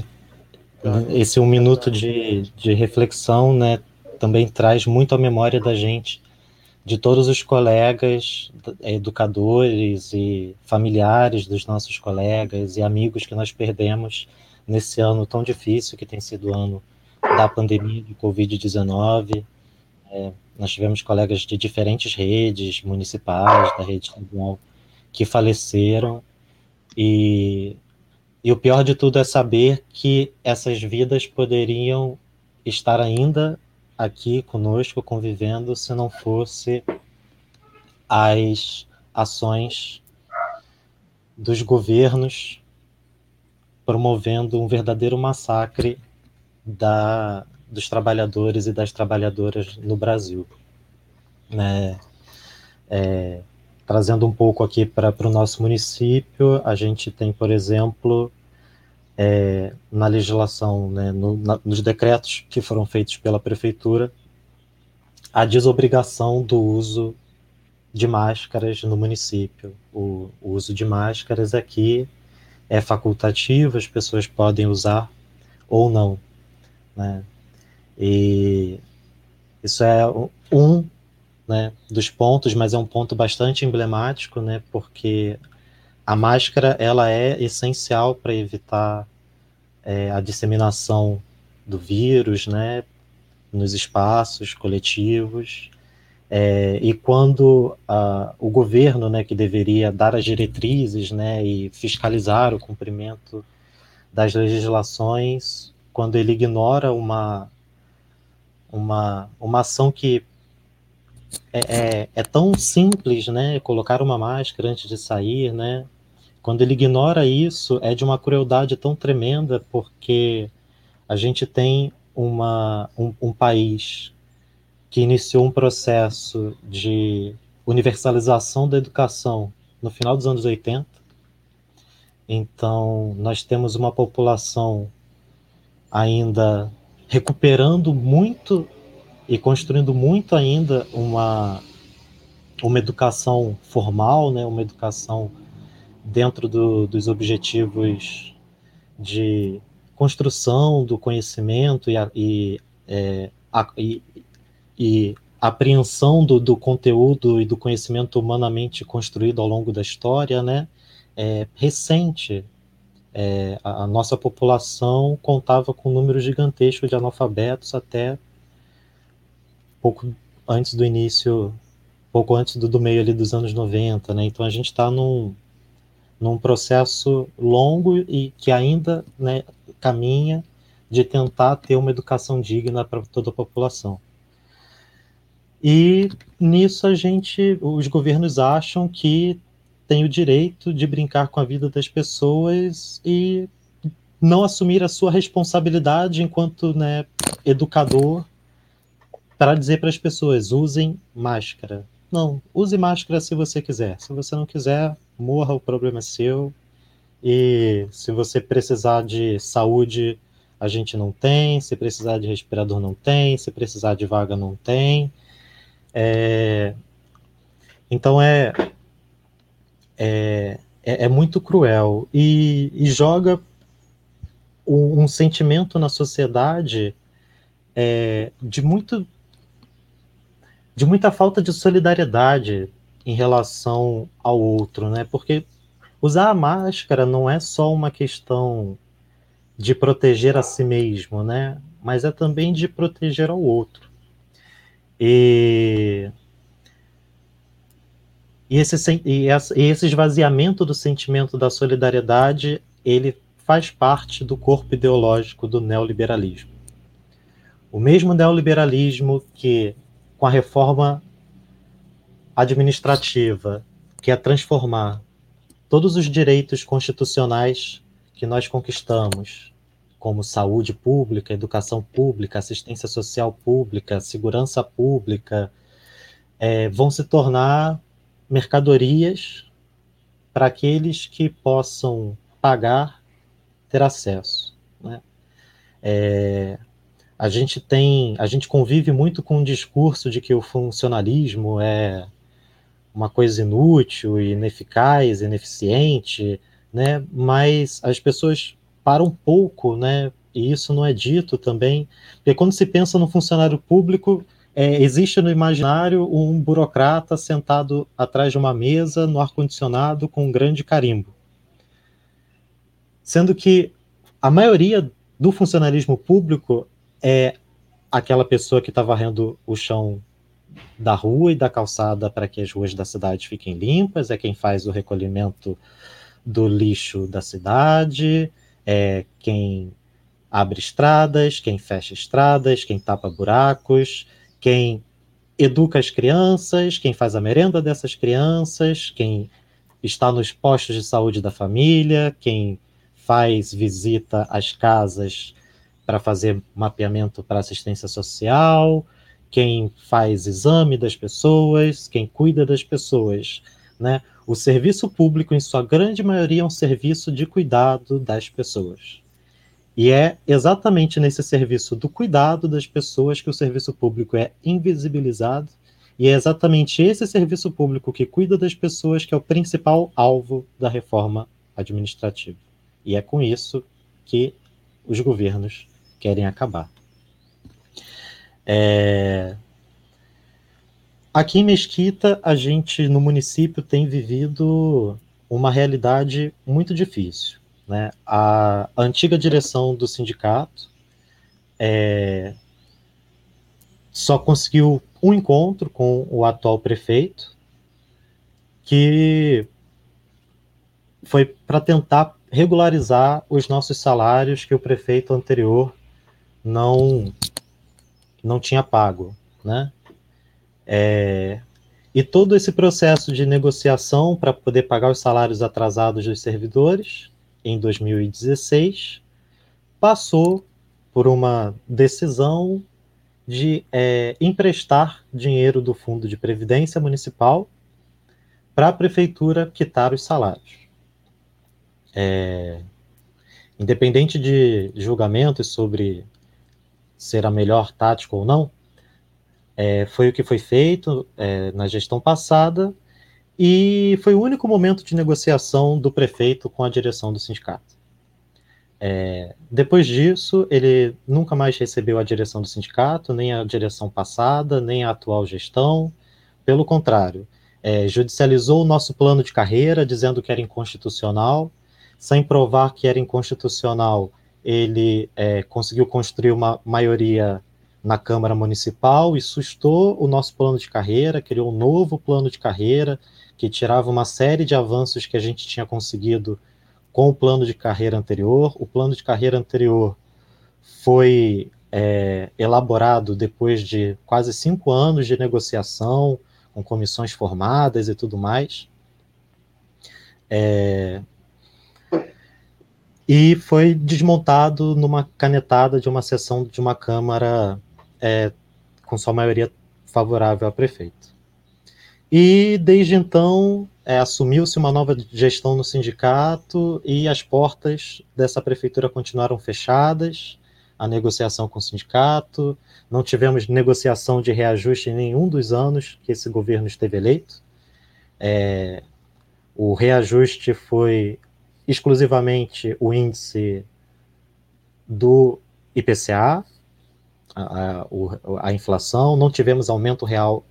esse um minuto de, de reflexão né, também traz muito à memória da gente, de todos os colegas, educadores e familiares dos nossos colegas e amigos que nós perdemos nesse ano tão difícil que tem sido o ano da pandemia de Covid-19. É, nós tivemos colegas de diferentes redes municipais, da rede estadual, que faleceram. E, e o pior de tudo é saber que essas vidas poderiam estar ainda aqui conosco, convivendo, se não fosse as ações dos governos promovendo um verdadeiro massacre da, dos trabalhadores e das trabalhadoras no Brasil. Né? É, trazendo um pouco aqui para o nosso município, a gente tem, por exemplo, é, na legislação, né, no, na, nos decretos que foram feitos pela prefeitura, a desobrigação do uso de máscaras no município. O, o uso de máscaras aqui é facultativo, as pessoas podem usar ou não. Né? E isso é um né, dos pontos, mas é um ponto bastante emblemático, né, porque a máscara ela é essencial para evitar é, a disseminação do vírus, né, nos espaços coletivos. É, e quando a, o governo, né, que deveria dar as diretrizes, né, e fiscalizar o cumprimento das legislações, quando ele ignora uma uma, uma ação que é, é, é, tão simples, né? Colocar uma máscara antes de sair, né? Quando ele ignora isso, é de uma crueldade tão tremenda, porque a gente tem uma, um, um país que iniciou um processo de universalização da educação no final dos anos 80, Então, nós temos uma população ainda recuperando muito e construindo muito ainda uma, uma educação formal, né, uma educação dentro do, dos objetivos de construção do conhecimento e, e, é, a, e, e apreensão do, do, conteúdo e do conhecimento humanamente construído ao longo da história, né, é recente. É, a, nossa população contava com um número gigantesco de analfabetos até pouco antes do início, pouco antes do, do meio ali dos anos 90, né? Então a gente está num, num processo longo e que ainda né, caminha de tentar ter uma educação digna para toda a população. E nisso a gente, os governos acham que tem o direito de brincar com a vida das pessoas e não assumir a sua responsabilidade enquanto né, educador para dizer para as pessoas usem máscara. Não, use máscara se você quiser. Se você não quiser, morra, o problema é seu. E se você precisar de saúde, a gente não tem. Se precisar de respirador, não tem. Se precisar de vaga, não tem. É, então é, é, é, é, muito cruel e, e joga um, um, sentimento na sociedade é, de muito de muita falta de solidariedade em relação ao outro, né? Porque usar a máscara não é só uma questão de proteger a si mesmo, né? Mas é também de proteger ao outro. E, e, esse, e esse esvaziamento do sentimento da solidariedade, ele faz parte do corpo ideológico do neoliberalismo. O mesmo neoliberalismo que, com a reforma administrativa, que é transformar todos os direitos constitucionais que nós conquistamos como saúde pública, educação pública, assistência social pública, segurança pública, é, vão se tornar mercadorias para aqueles que possam pagar ter acesso. Né? É, a gente tem, a gente convive muito com o discurso de que o funcionalismo é uma coisa inútil, ineficaz, ineficiente, né? Mas as pessoas para um pouco, né? E isso não é dito também, porque quando se pensa no funcionário público, é, existe no imaginário um burocrata sentado atrás de uma mesa no ar-condicionado com um grande carimbo. Sendo que a maioria do funcionalismo público é aquela pessoa que está varrendo o chão da rua e da calçada para que as ruas da cidade fiquem limpas, é quem faz o recolhimento do lixo da cidade, é quem abre estradas, quem fecha estradas, quem tapa buracos, quem educa as crianças, quem faz a merenda dessas crianças, quem está nos postos de saúde da família, quem faz visita às casas para fazer mapeamento para assistência social, quem faz exame das pessoas, quem cuida das pessoas, né? O serviço público, em sua grande maioria, é um serviço de cuidado das pessoas. E é exatamente nesse serviço do cuidado das pessoas que o serviço público é invisibilizado, e é exatamente esse serviço público que cuida das pessoas que é o principal alvo da reforma administrativa. E é com isso que os governos querem acabar. É, Aqui em Mesquita, a gente no município tem vivido uma realidade muito difícil. Né? A, antiga direção do sindicato é, só conseguiu um encontro com o atual prefeito, que foi para tentar regularizar os nossos salários que o prefeito anterior não não tinha pago, né? É, e todo esse processo de negociação para poder pagar os salários atrasados dos servidores, em 2016, passou por uma decisão de é, emprestar dinheiro do Fundo de Previdência Municipal para a Prefeitura quitar os salários. É, independente de julgamentos sobre ser a melhor tática ou não, é, foi o que foi feito é, na gestão passada e foi o único momento de negociação do prefeito com a direção do sindicato. É, depois disso, ele nunca mais recebeu a direção do sindicato, nem a direção passada, nem a atual gestão. Pelo contrário, é, judicializou o nosso plano de carreira, dizendo que era inconstitucional. Sem provar que era inconstitucional, ele é, conseguiu construir uma maioria na Câmara Municipal e sustou o nosso plano de carreira, criou um novo plano de carreira que tirava uma série de avanços que a gente tinha conseguido com o plano de carreira anterior. O plano de carreira anterior foi é, elaborado depois de quase cinco anos de negociação, com comissões formadas e tudo mais. É, e foi desmontado numa canetada de uma sessão de uma Câmara é, com sua maioria favorável ao prefeito. E desde então é, assumiu-se uma nova gestão no sindicato e as portas dessa prefeitura continuaram fechadas, a negociação com o sindicato, não tivemos negociação de reajuste em nenhum dos anos que esse governo esteve eleito. É, o reajuste foi exclusivamente o índice do IPCA, a, a, a inflação, não tivemos aumento real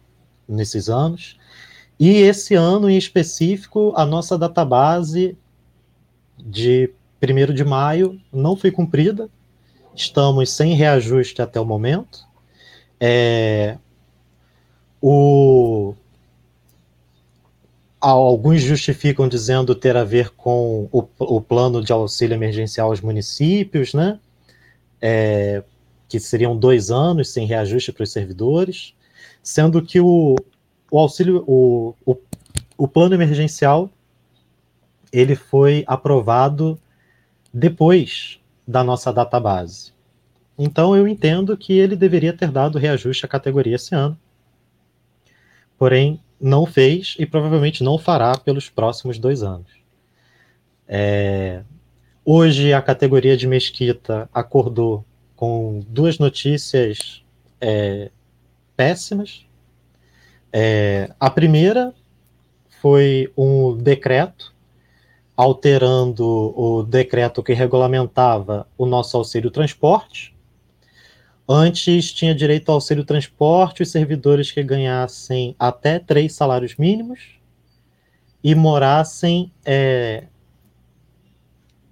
nesses anos. E esse ano em específico, a nossa database de 1 de maio não foi cumprida, estamos sem reajuste até o momento. É, o, alguns justificam dizendo ter a ver com o, o plano de auxílio emergencial aos municípios, né? É, que seriam dois anos sem reajuste para os servidores, sendo que o, o auxílio, o, o, o plano emergencial, ele foi aprovado depois da nossa database. Então eu entendo que ele deveria ter dado reajuste à categoria esse ano. Porém, não fez e provavelmente não fará pelos próximos dois anos. É, hoje a categoria de Mesquita acordou com duas notícias é, péssimas. É, a primeira foi um decreto alterando o decreto que regulamentava o nosso auxílio transporte. Antes tinha direito ao auxílio transporte os servidores que ganhassem até três salários mínimos e morassem é,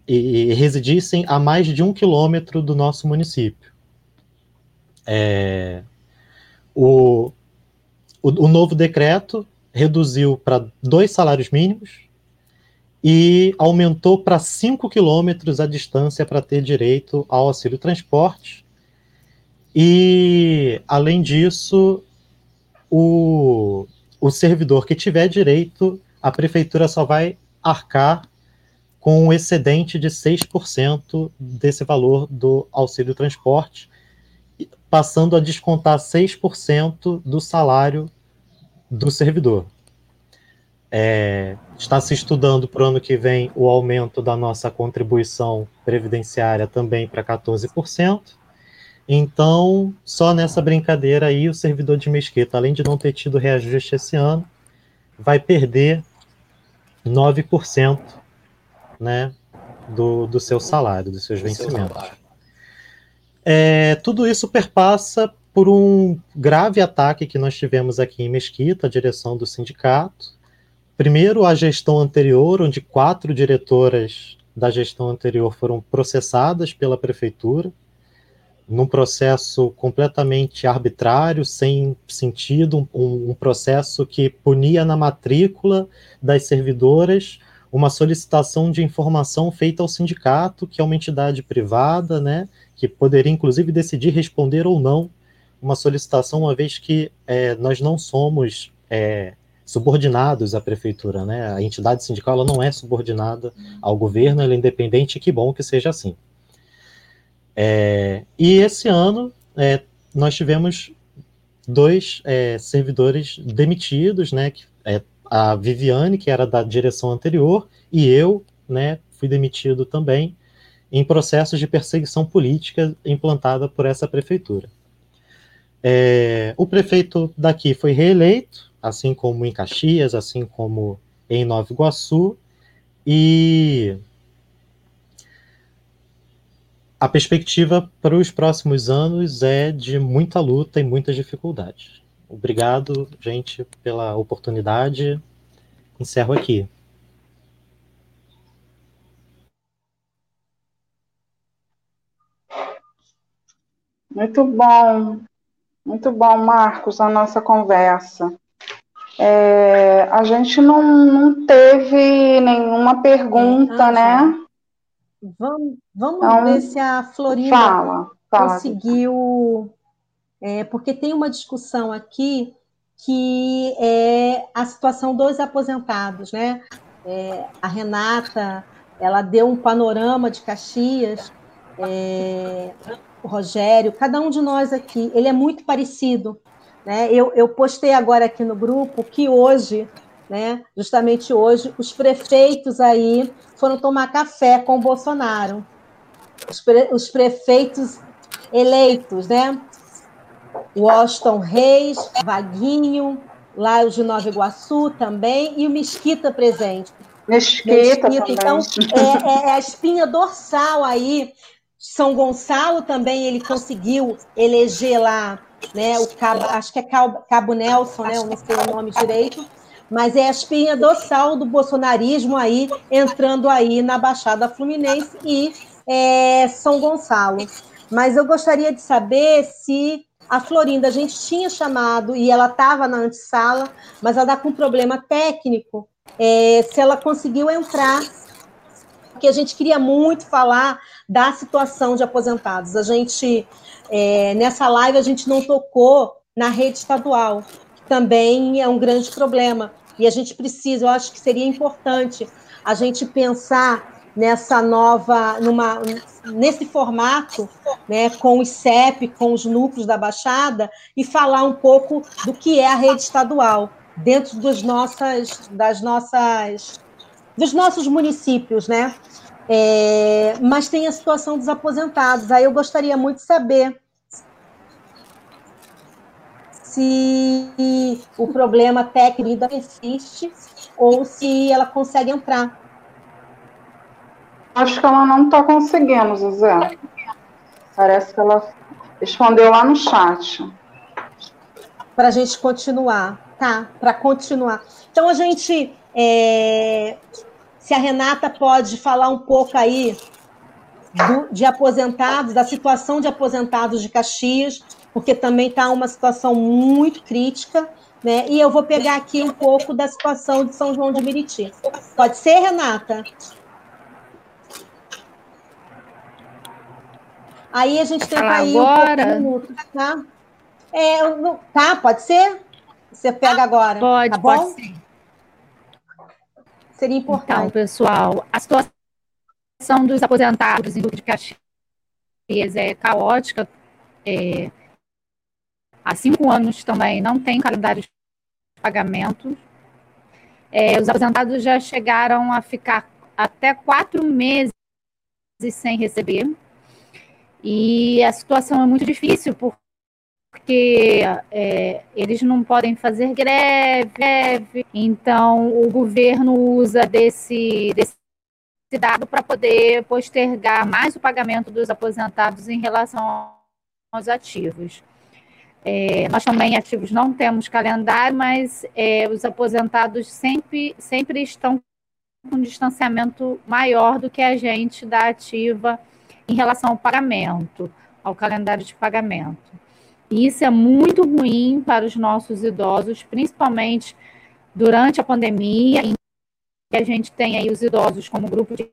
e, residissem a mais de um quilômetro do nosso município. É, o, o, o novo decreto reduziu para dois salários mínimos e aumentou para 5 quilômetros a distância para ter direito ao auxílio transporte. E, além disso, o, o servidor que tiver direito, a prefeitura só vai arcar com um excedente de 6% desse valor do auxílio transporte, passando a descontar 6% do salário do servidor. É, está se estudando para o ano que vem o aumento da nossa contribuição previdenciária também para 14%. Então, só nessa brincadeira aí, o servidor de Mesquita, além de não ter tido reajuste esse ano, vai perder 9% né, do, do seu salário, dos seus do vencimentos. Seu é, tudo isso perpassa por um grave ataque que nós tivemos aqui em Mesquita, a direção do sindicato. Primeiro, a gestão anterior, onde quatro diretoras da gestão anterior foram processadas pela prefeitura, num processo completamente arbitrário, sem sentido, um, um processo que punia na matrícula das servidoras uma solicitação de informação feita ao sindicato, que é uma entidade privada, né, que poderia inclusive decidir responder ou não uma solicitação, uma vez que é, nós não somos é, subordinados à prefeitura, né? A entidade sindical ela não é subordinada ao governo, ela é independente, e que bom que seja assim. É, e esse ano é, nós tivemos dois é, servidores demitidos, né? Que, é, a Viviane, que era da direção anterior, e eu, né? fui demitido também em processos de perseguição política implantada por essa prefeitura. É, o prefeito daqui foi reeleito, assim como em Caxias, assim como em Nova Iguaçu, e a perspectiva para os próximos anos é de muita luta e muitas dificuldades. Obrigado, gente, pela oportunidade. Encerro aqui. Muito bom, muito bom, Marcos, a nossa conversa. É, a gente não, não teve nenhuma pergunta, é, né? Vamos, vamos então, ver se a Florinda fala, fala, conseguiu. É, porque tem uma discussão aqui que é a situação dos aposentados, né? É, a Renata, ela deu um panorama de Caxias, é, o Rogério, cada um de nós aqui, ele é muito parecido. Né? Eu, eu postei agora aqui no grupo que hoje, né, justamente hoje, os prefeitos aí foram tomar café com o Bolsonaro. Os, pre, os prefeitos eleitos, né? Washington Reis, Vaguinho, lá o de Nova Iguaçu também, e o Mesquita presente. Mesquita, Mesquita então, é, é, a espinha dorsal aí. São Gonçalo também ele conseguiu eleger lá, né? O cabo, acho que é Cabo, cabo Nelson, né? Eu não sei o nome direito mas é a espinha dorsal do bolsonarismo aí entrando aí na Baixada Fluminense e é, São Gonçalo. Mas eu gostaria de saber se a Florinda a gente tinha chamado e ela estava na antessala, mas ela está com um problema técnico, é, se ela conseguiu entrar, porque a gente queria muito falar da situação de aposentados. A gente, é, nessa live, a gente não tocou na rede estadual, também é um grande problema. E a gente precisa, eu acho que seria importante a gente pensar nessa nova, numa, nesse formato, né, com o ICEP, com os núcleos da Baixada, e falar um pouco do que é a rede estadual dentro dos nossas, das nossas, dos nossos municípios, né? É, mas tem a situação dos aposentados. Aí eu gostaria muito de saber se o problema técnico ainda persiste ou se ela consegue entrar. Acho que ela não está conseguindo, Zezé. Parece que ela respondeu lá no chat. Para a gente continuar, tá? Para continuar. Então a gente, é... se a Renata pode falar um pouco aí do, de aposentados, da situação de aposentados de Caxias, porque também está uma situação muito crítica, né? E eu vou pegar aqui um pouco da situação de São João de Meriti. Pode ser, Renata? Aí a gente tem aí agora. um minutos, tá? É, tá, pode ser? Você pega agora. Pode, tá bom? pode ser. Seria importante. Então, pessoal, a situação dos aposentados em Duque de Caxias é caótica. É, há cinco anos também não tem calendário de pagamento. É, os aposentados já chegaram a ficar até quatro meses sem receber. E a situação é muito difícil, porque é, eles não podem fazer greve, então o governo usa desse, desse dado para poder postergar mais o pagamento dos aposentados em relação aos ativos. É, nós também ativos não temos calendário, mas é, os aposentados sempre, sempre estão com um distanciamento maior do que a gente da ativa em relação ao pagamento, ao calendário de pagamento. Isso é muito ruim para os nossos idosos, principalmente durante a pandemia, em que a gente tem aí os idosos como grupo de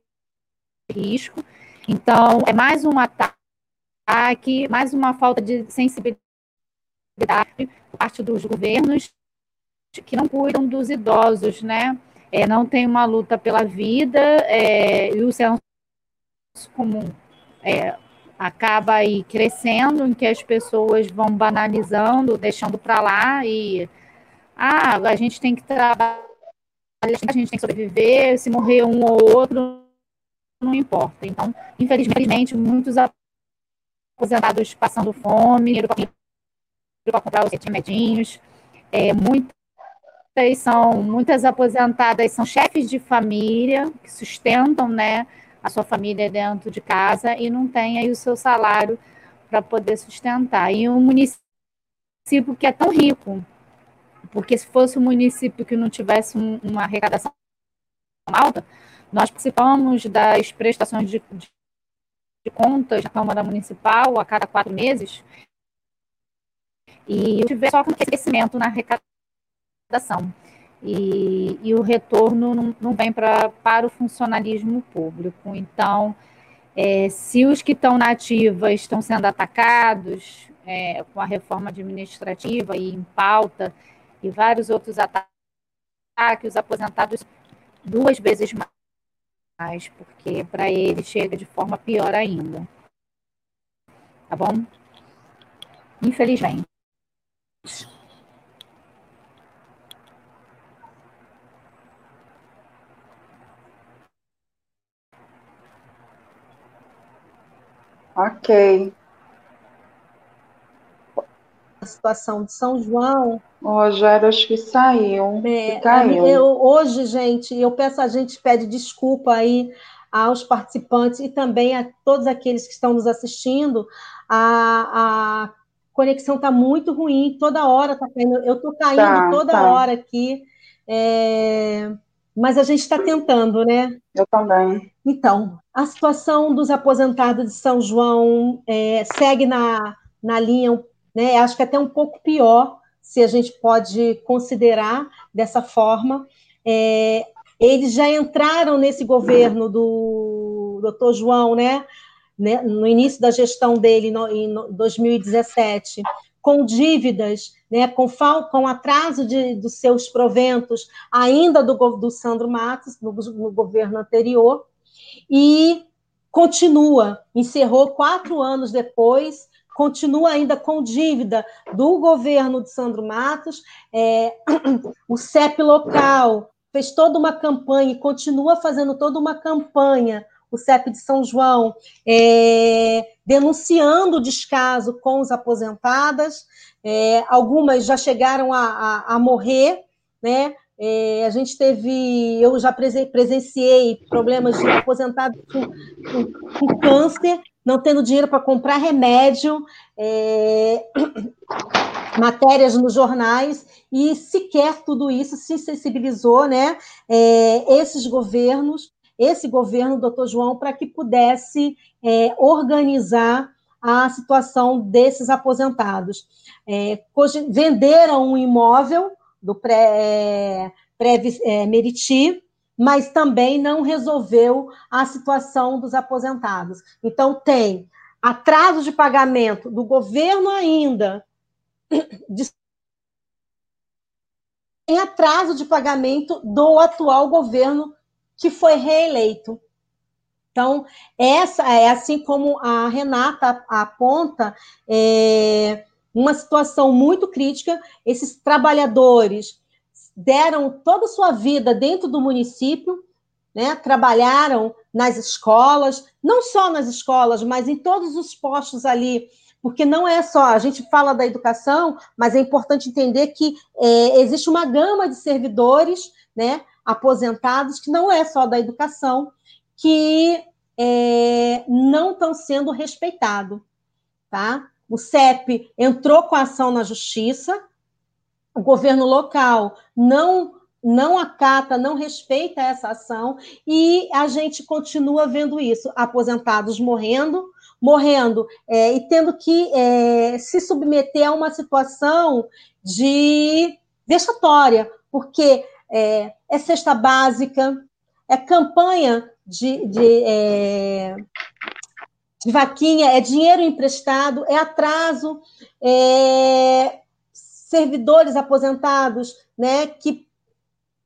risco. Então, é mais um ataque, mais uma falta de sensibilidade por parte dos governos que não cuidam dos idosos, né? É, não tem uma luta pela vida é, e o senso comum é, acaba aí crescendo, em que as pessoas vão banalizando, deixando para lá e ah, a gente tem que trabalhar, a gente tem que sobreviver, se morrer um ou outro, não importa. Então, infelizmente, muitos aposentados passando fome, dinheiro para comprar os remedinhos, é, muitas são, muitas aposentadas são chefes de família, que sustentam, né, a sua família dentro de casa e não tem aí o seu salário para poder sustentar. E um município que é tão rico, porque se fosse um município que não tivesse um, uma arrecadação alta, nós participamos das prestações de, de, de, contas na Câmara Municipal a cada quatro meses e tiver só com crescimento na arrecadação. E, e o retorno não, não vem pra, para o funcionalismo público. Então, é, se os que estão na ativa estão sendo atacados é, com a reforma administrativa e em pauta, e vários outros ataques, os aposentados duas vezes mais, porque para ele chega de forma pior ainda. Tá bom? Infelizmente. Ok. A situação de São João. O Rogério acho que saiu. É, caiu. Eu, hoje, gente, eu peço a gente pede desculpa aí aos participantes e também a todos aqueles que estão nos assistindo. A, a conexão está muito ruim, toda hora está caindo. Eu estou caindo tá, toda tá. hora aqui. É, mas a gente está tentando, né? Eu também. Então, a situação dos aposentados de São João é, segue na, na linha, né? Acho que até um pouco pior, se a gente pode considerar dessa forma. É, eles já entraram nesse governo do doutor João, né? né? No início da gestão dele, no, em 2017, com dívidas, né, com, com atraso de, dos seus proventos, ainda do, do Sandro Matos, no, no governo anterior, e continua, encerrou quatro anos depois, continua ainda com dívida do governo de Sandro Matos, é, o CEP local fez toda uma campanha e continua fazendo toda uma campanha o CEP de São João, é, denunciando o descaso com os aposentadas, é, algumas já chegaram a, a, a morrer, né? É, a gente teve, eu já presenciei problemas de aposentados com, com, com câncer, não tendo dinheiro para comprar remédio, é, matérias nos jornais, e sequer tudo isso se sensibilizou, né? É, esses governos esse governo, doutor João, para que pudesse é, organizar a situação desses aposentados. É, venderam um imóvel do pré-Meriti, pré, é, mas também não resolveu a situação dos aposentados. Então, tem atraso de pagamento do governo ainda, de tem atraso de pagamento do atual governo que foi reeleito. Então, essa é assim como a Renata aponta, é uma situação muito crítica. Esses trabalhadores deram toda a sua vida dentro do município, né? trabalharam nas escolas, não só nas escolas, mas em todos os postos ali, porque não é só, a gente fala da educação, mas é importante entender que é, existe uma gama de servidores, né? Aposentados, que não é só da educação, que é, não estão sendo respeitados. Tá? O CEP entrou com a ação na justiça, o governo local não não acata, não respeita essa ação e a gente continua vendo isso, aposentados morrendo, morrendo é, e tendo que é, se submeter a uma situação de vexatória, porque é, é cesta básica, é campanha de, de, é, de vaquinha, é dinheiro emprestado, é atraso, é servidores aposentados né, que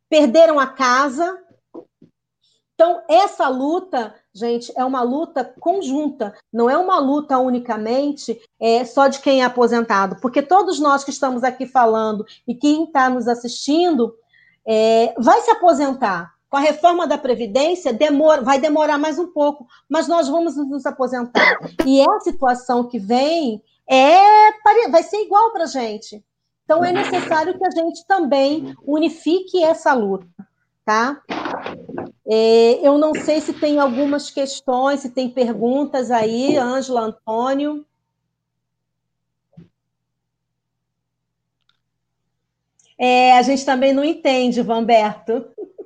perderam a casa. Então, essa luta, gente, é uma luta conjunta, não é uma luta unicamente é, só de quem é aposentado, porque todos nós que estamos aqui falando e quem está nos assistindo é, vai se aposentar. com a reforma da Previdência, demora, vai demorar mais um pouco, mas nós vamos nos aposentar. E a situação que vem é vai ser igual para a gente. Então, é necessário que a gente também unifique essa luta. Tá? É, eu não sei se tem algumas questões, se tem perguntas aí, Ângela, Antônio. É, a gente também não entende, Vamberto.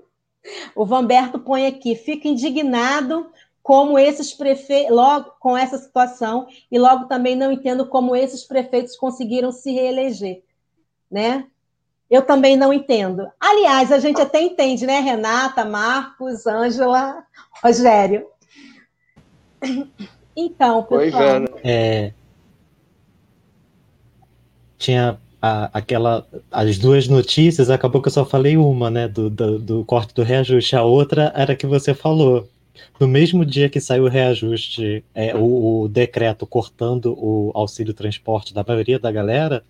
O Vamberto põe aqui, fica indignado como esses prefeitos, logo com essa situação, e logo também não entendo como esses prefeitos conseguiram se reeleger, né? Eu também não entendo. Aliás, a gente até entende, né, Renata, Marcos, Ângela, Rogério. Então, pessoal. Pois é, né? é, tinha a, aquela, as duas notícias, acabou que eu só falei uma, né, do, do, do, corte do reajuste. A outra era que você falou. No mesmo dia que saiu o reajuste, é, o, o decreto cortando o auxílio transporte da maioria da galera,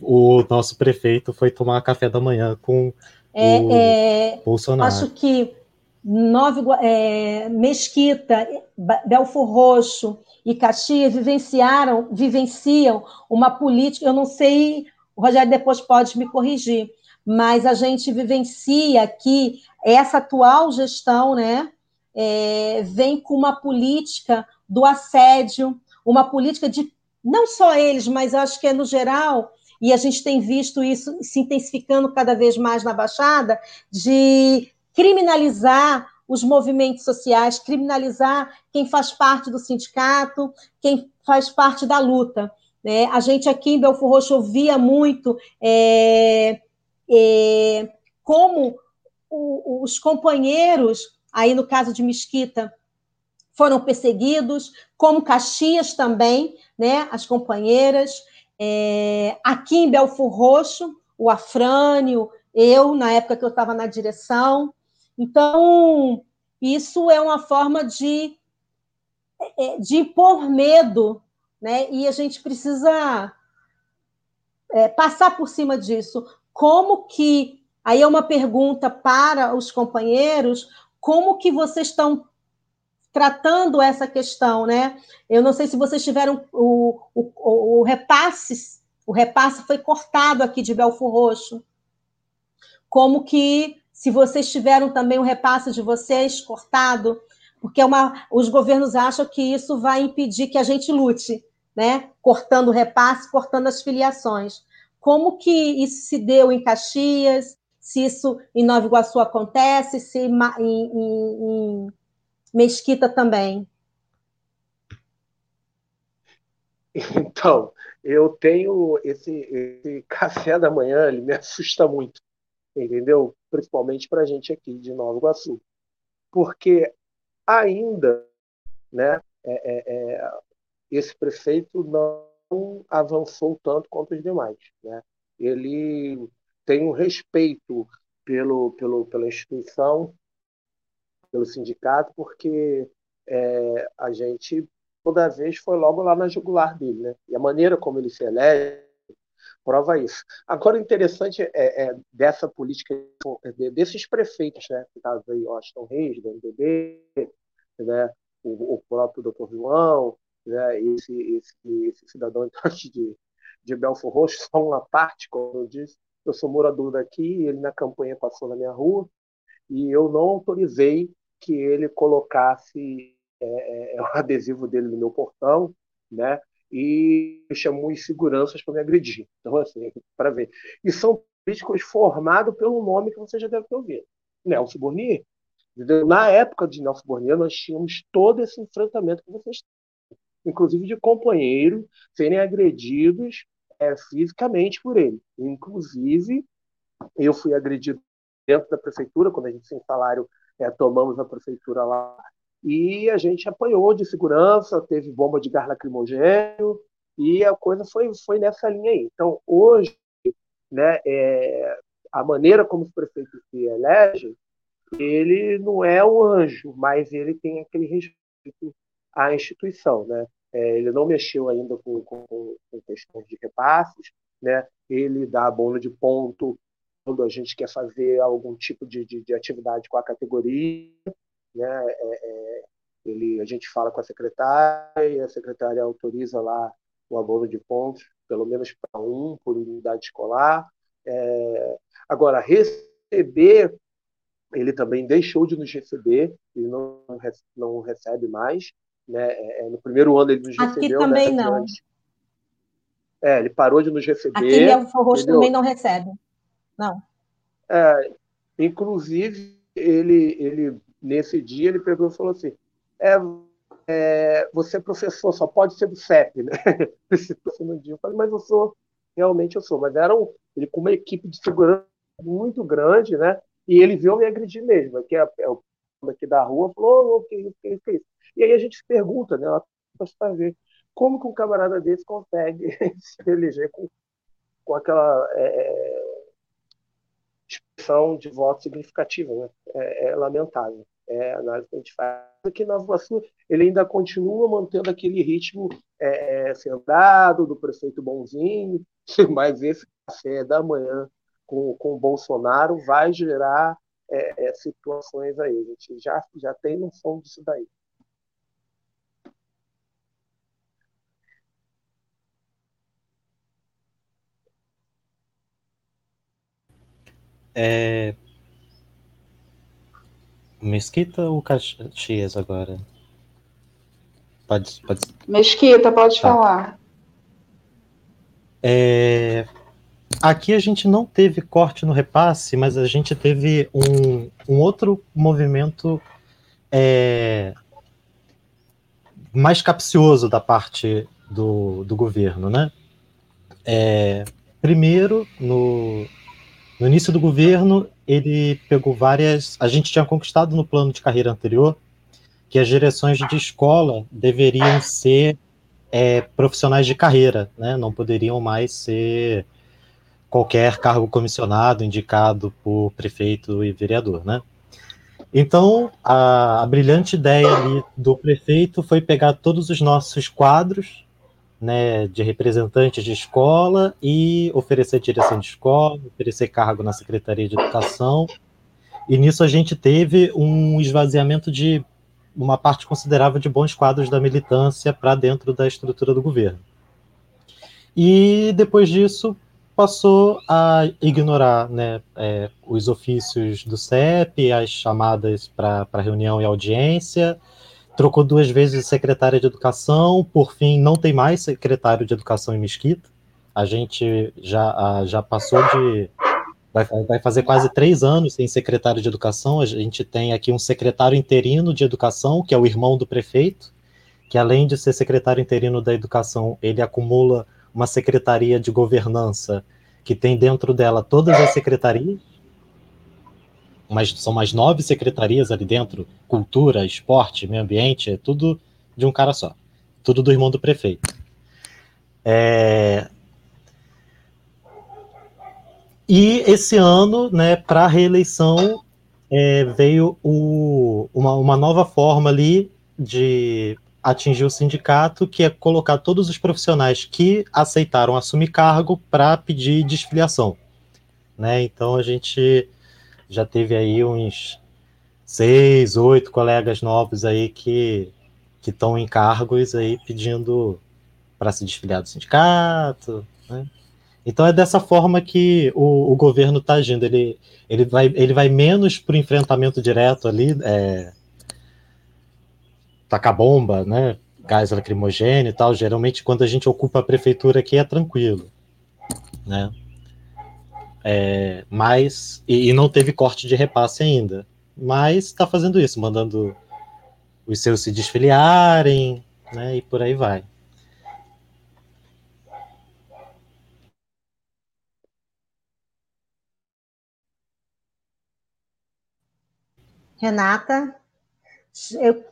o nosso prefeito foi tomar café da manhã com é, o é, Bolsonaro. Acho que Nove, é, Mesquita, Belfor Roxo e Caxias vivenciaram, vivenciam uma política, eu não sei o Rogério depois pode me corrigir, mas a gente vivencia que essa atual gestão, né, é, vem com uma política do assédio, uma política de não só eles, mas acho que é no geral, e a gente tem visto isso se intensificando cada vez mais na Baixada, de criminalizar os movimentos sociais, criminalizar quem faz parte do sindicato, quem faz parte da luta. Né? A gente aqui em Belfor Roxo ouvia muito é, é, como o, os companheiros, aí no caso de Mesquita, foram perseguidos, como Caxias também, né? as companheiras. É, aqui em Belfor Roxo, o Afrânio, eu, na época que eu estava na direção. Então, isso é uma forma de, é, de impor medo né? E a gente precisa é, passar por cima disso. Como que aí é uma pergunta para os companheiros, como que vocês estão tratando essa questão, né? Eu não sei se vocês tiveram o, o, o repasse, o repasse foi cortado aqui de Belfor Roxo. Como que se vocês tiveram também o repasse de vocês cortado, porque é uma, os governos acham que isso vai impedir que a gente lute né? cortando o repasse, cortando as filiações. Como que isso se deu em Caxias? Se isso em Nova Iguaçu acontece? Se em, em, em Mesquita também? Então, eu tenho esse, esse, café da manhã, ele me assusta muito, entendeu? Principalmente para a gente aqui de Nova Iguaçu, porque ainda, né, é, é, é esse prefeito não avançou tanto quanto os demais. Né? Ele tem um respeito pelo, pelo, pela instituição, pelo sindicato, porque é, a gente toda vez foi logo lá na jugular dele. Né? E a maneira como ele se elege prova isso. Agora, o interessante é, é dessa política, desses prefeitos, né? estavam aí, Austin Reis, do MDB, né? o, o próprio doutor João, né, esse, esse, esse cidadão de, de Belfor Roxo, só uma parte, como eu disse, eu sou morador daqui, ele na campanha passou na minha rua, e eu não autorizei que ele colocasse é, é, o adesivo dele no meu portão, né? E chamou os seguranças para me agredir. Então, assim, para ver. E são políticos formados pelo nome que você já deve ter ouvido. Nelson Burnier. Na época de Nelson Burnier, nós tínhamos todo esse enfrentamento que vocês inclusive de companheiros, serem agredidos é, fisicamente por ele. Inclusive, eu fui agredido dentro da prefeitura, quando a gente sem salário é, tomamos a prefeitura lá, e a gente apanhou de segurança, teve bomba de gás lacrimogêneo, e a coisa foi, foi nessa linha aí. Então, hoje, né, é, a maneira como os prefeitos se elegem, ele não é um anjo, mas ele tem aquele respeito à instituição. Né? É, ele não mexeu ainda com, com, com, questões de repasses, né? ele dá abono de ponto a gente quer fazer algum tipo de, de, de atividade com a categoria, né? É, é, ele, a gente fala com a secretária e a secretária autoriza lá o abono de pontos, pelo menos para um por unidade escolar. É, agora, receber, ele também deixou de nos receber, ele não, não recebe mais. Né? É, é, no primeiro ano ele nos Aqui recebeu. também né? não. É, ele parou de nos receber. Aqui Belfor Roxo também não recebe. Não. É, inclusive, ele, ele, nesse dia, ele pegou e falou assim: é, é, você é professor, só pode ser do CEP, né? eu falei, mas eu sou, realmente eu sou. Mas era um, ele com uma equipe de segurança muito grande, né? E ele viu me agredir mesmo, que é, é o aqui da rua, falou, o que isso, que isso, que isso. E aí a gente se pergunta, né? Para ver como que um camarada desse consegue se eleger com, com aquela é, expressão de voto significativa, né? É, é, lamentável. É a análise que a gente faz. Aqui na Iguaçu, ele ainda continua mantendo aquele ritmo é, é sentado do prefeito bonzinho, mas esse café da manhã com, com o Bolsonaro vai gerar é, é, situações aí. A gente já, já tem noção disso daí. É... Mesquita ou Caxias agora? Pode, pode... Mesquita, pode tá. falar. É... Aqui a gente não teve corte no repasse, mas a gente teve um, um outro movimento é... mais capcioso da parte do, do governo, né? É... Primeiro, no, no início do governo, ele pegou várias. A gente tinha conquistado no plano de carreira anterior que as direções de escola deveriam ser é, profissionais de carreira, né? não poderiam mais ser qualquer cargo comissionado indicado por prefeito e vereador. Né? Então, a, a brilhante ideia ali do prefeito foi pegar todos os nossos quadros né, de representantes de escola e oferecer direção de escola, oferecer cargo na Secretaria de Educação. E nisso a gente teve um esvaziamento de uma parte considerável de bons quadros da militância para dentro da estrutura do governo. E depois disso passou a ignorar né, é, os ofícios do CEP, as chamadas para reunião e audiência, trocou duas vezes secretária de educação, por fim não tem mais secretário de educação em Mesquita. A gente já, já passou de. Vai, vai fazer quase três anos sem secretário de educação. A gente tem aqui um secretário interino de educação, que é o irmão do prefeito, que além de ser secretário interino da educação, ele acumula uma secretaria de governança que tem dentro dela todas as secretarias são mais nove secretarias ali dentro, cultura, esporte, meio ambiente, é tudo de um cara só. Tudo do irmão do prefeito. É... E esse ano, né, para a reeleição, é, veio o, uma, uma nova forma ali de atingir o sindicato, que é colocar todos os profissionais que aceitaram assumir cargo para pedir desfiliação. Né? Então a gente já teve aí uns seis, oito colegas novos aí que que estão em cargos aí pedindo para se desfiliar do sindicato, né? Então é dessa forma que o, o governo está agindo. Ele, ele, vai, ele vai menos para o enfrentamento direto ali, é, tacar bomba, né? Gás lacrimogêneo e tal. Geralmente, quando a gente ocupa a prefeitura aqui, é tranquilo, né? É, mas e, e, não teve corte de repasse ainda. Mas está fazendo isso, mandando os seus se desfiliarem, né? E por aí vai. Renata, eu...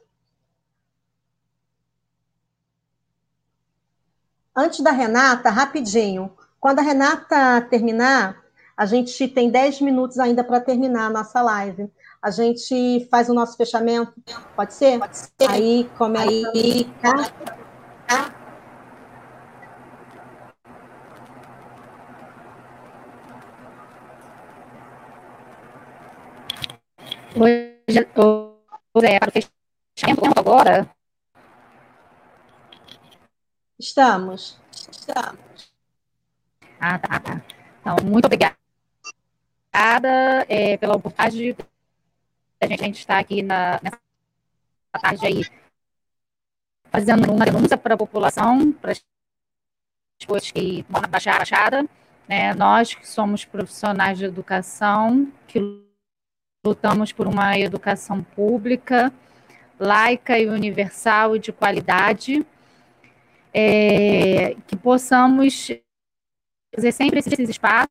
antes da Renata, rapidinho. Quando a Renata terminar, a gente tem 10 minutos ainda para terminar a nossa live. A gente faz o nosso fechamento, pode ser? Pode ser. Aí começa. Aí, tá? Hoje, hoje é para fechamento agora. Estamos. Estamos. Ah, tá, tá. Então, muito obrigada é, pela oportunidade de a gente, a gente estar aqui na, nessa tarde aí fazendo uma denúncia para a população, para as pessoas que vão na Baixada, né? Nós que somos profissionais de educação, que lutamos por uma educação pública, laica e universal e de qualidade, é, que possamos fazer sempre esses espaços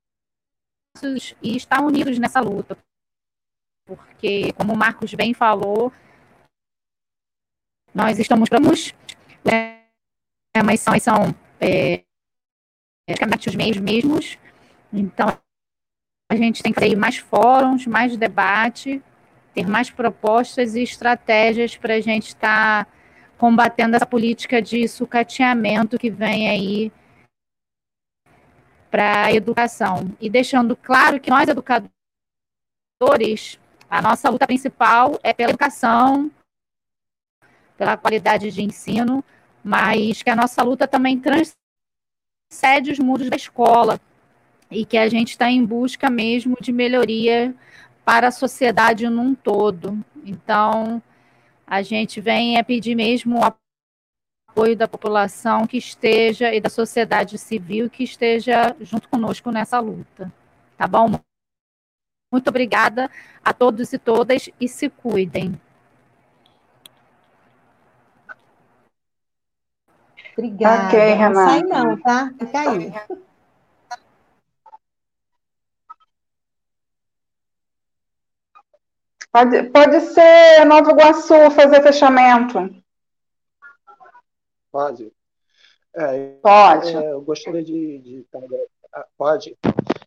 e estar unidos nessa luta. Porque, como o Marcos bem falou, nós estamos vamos, né, mas são, são é, praticamente os meios mesmos. Então, a gente tem que ter mais fóruns, mais debate, ter mais propostas e estratégias para a gente estar tá combatendo essa política de sucateamento que vem aí para a educação. E deixando claro que nós, educadores, a nossa luta principal é pela educação, pela qualidade de ensino, mas que a nossa luta também transcende os muros da escola e que a gente está em busca mesmo de melhoria para a sociedade num todo. Então, a gente vem a pedir mesmo o apoio da população que esteja e da sociedade civil que esteja junto conosco nessa luta. Tá bom? Muito obrigada a todos e todas e se cuidem. Obrigada. Ok, Renata. Não sai não, tá? Fica aí. Pode, pode ser Nova Iguaçu fazer fechamento. Pode. É, pode. É, eu gostaria de, de, ah, Pode.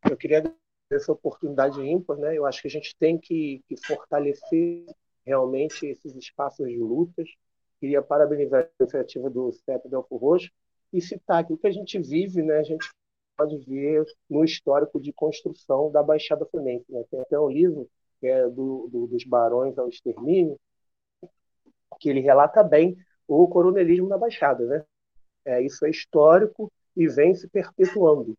Eu queria essa oportunidade ímpar, né? Eu acho que a gente tem que, que fortalecer realmente esses espaços de lutas Queria parabenizar a iniciativa do CEP Delfo Roxo e citar que o que a gente vive, né, a gente pode ver no histórico de construção da Baixada Fluminense. Né? Tem até um livro que é do, do, dos Barões ao Extermínio, que ele relata bem o coronelismo na Baixada. Né? É, isso é histórico e vem se perpetuando.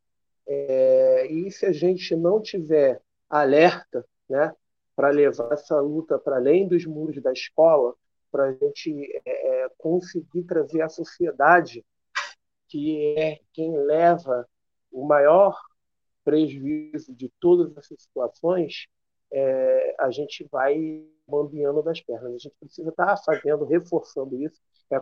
É, e se a gente não tiver alerta né, para levar essa luta para além dos muros da escola, para a gente é, é, conseguir trazer a sociedade, que é quem leva o maior prejuízo de todas essas situações, é, a gente vai bambeando das pernas. A gente precisa estar tá fazendo, reforçando isso. É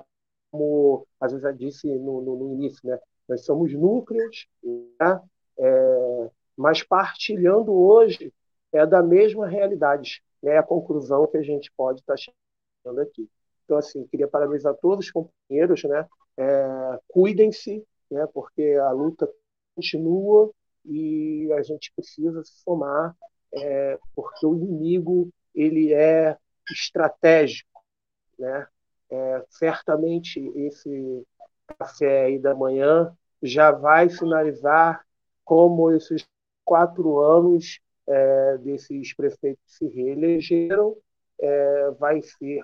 como às vezes já disse no, no, no início, né? Nós somos núcleos, né? É, mas partilhando hoje é da mesma realidade. É né? a conclusão que a gente pode estar tá aqui. Então, assim, queria parabenizar todos os companheiros, né? É, Cuidem-se, né? Porque a luta continua e a gente precisa se somar, é, porque o inimigo ele é estratégico, né? É, certamente esse café aí da manhã já vai finalizar como esses quatro anos é, desses prefeitos se reelegeram é, vai ser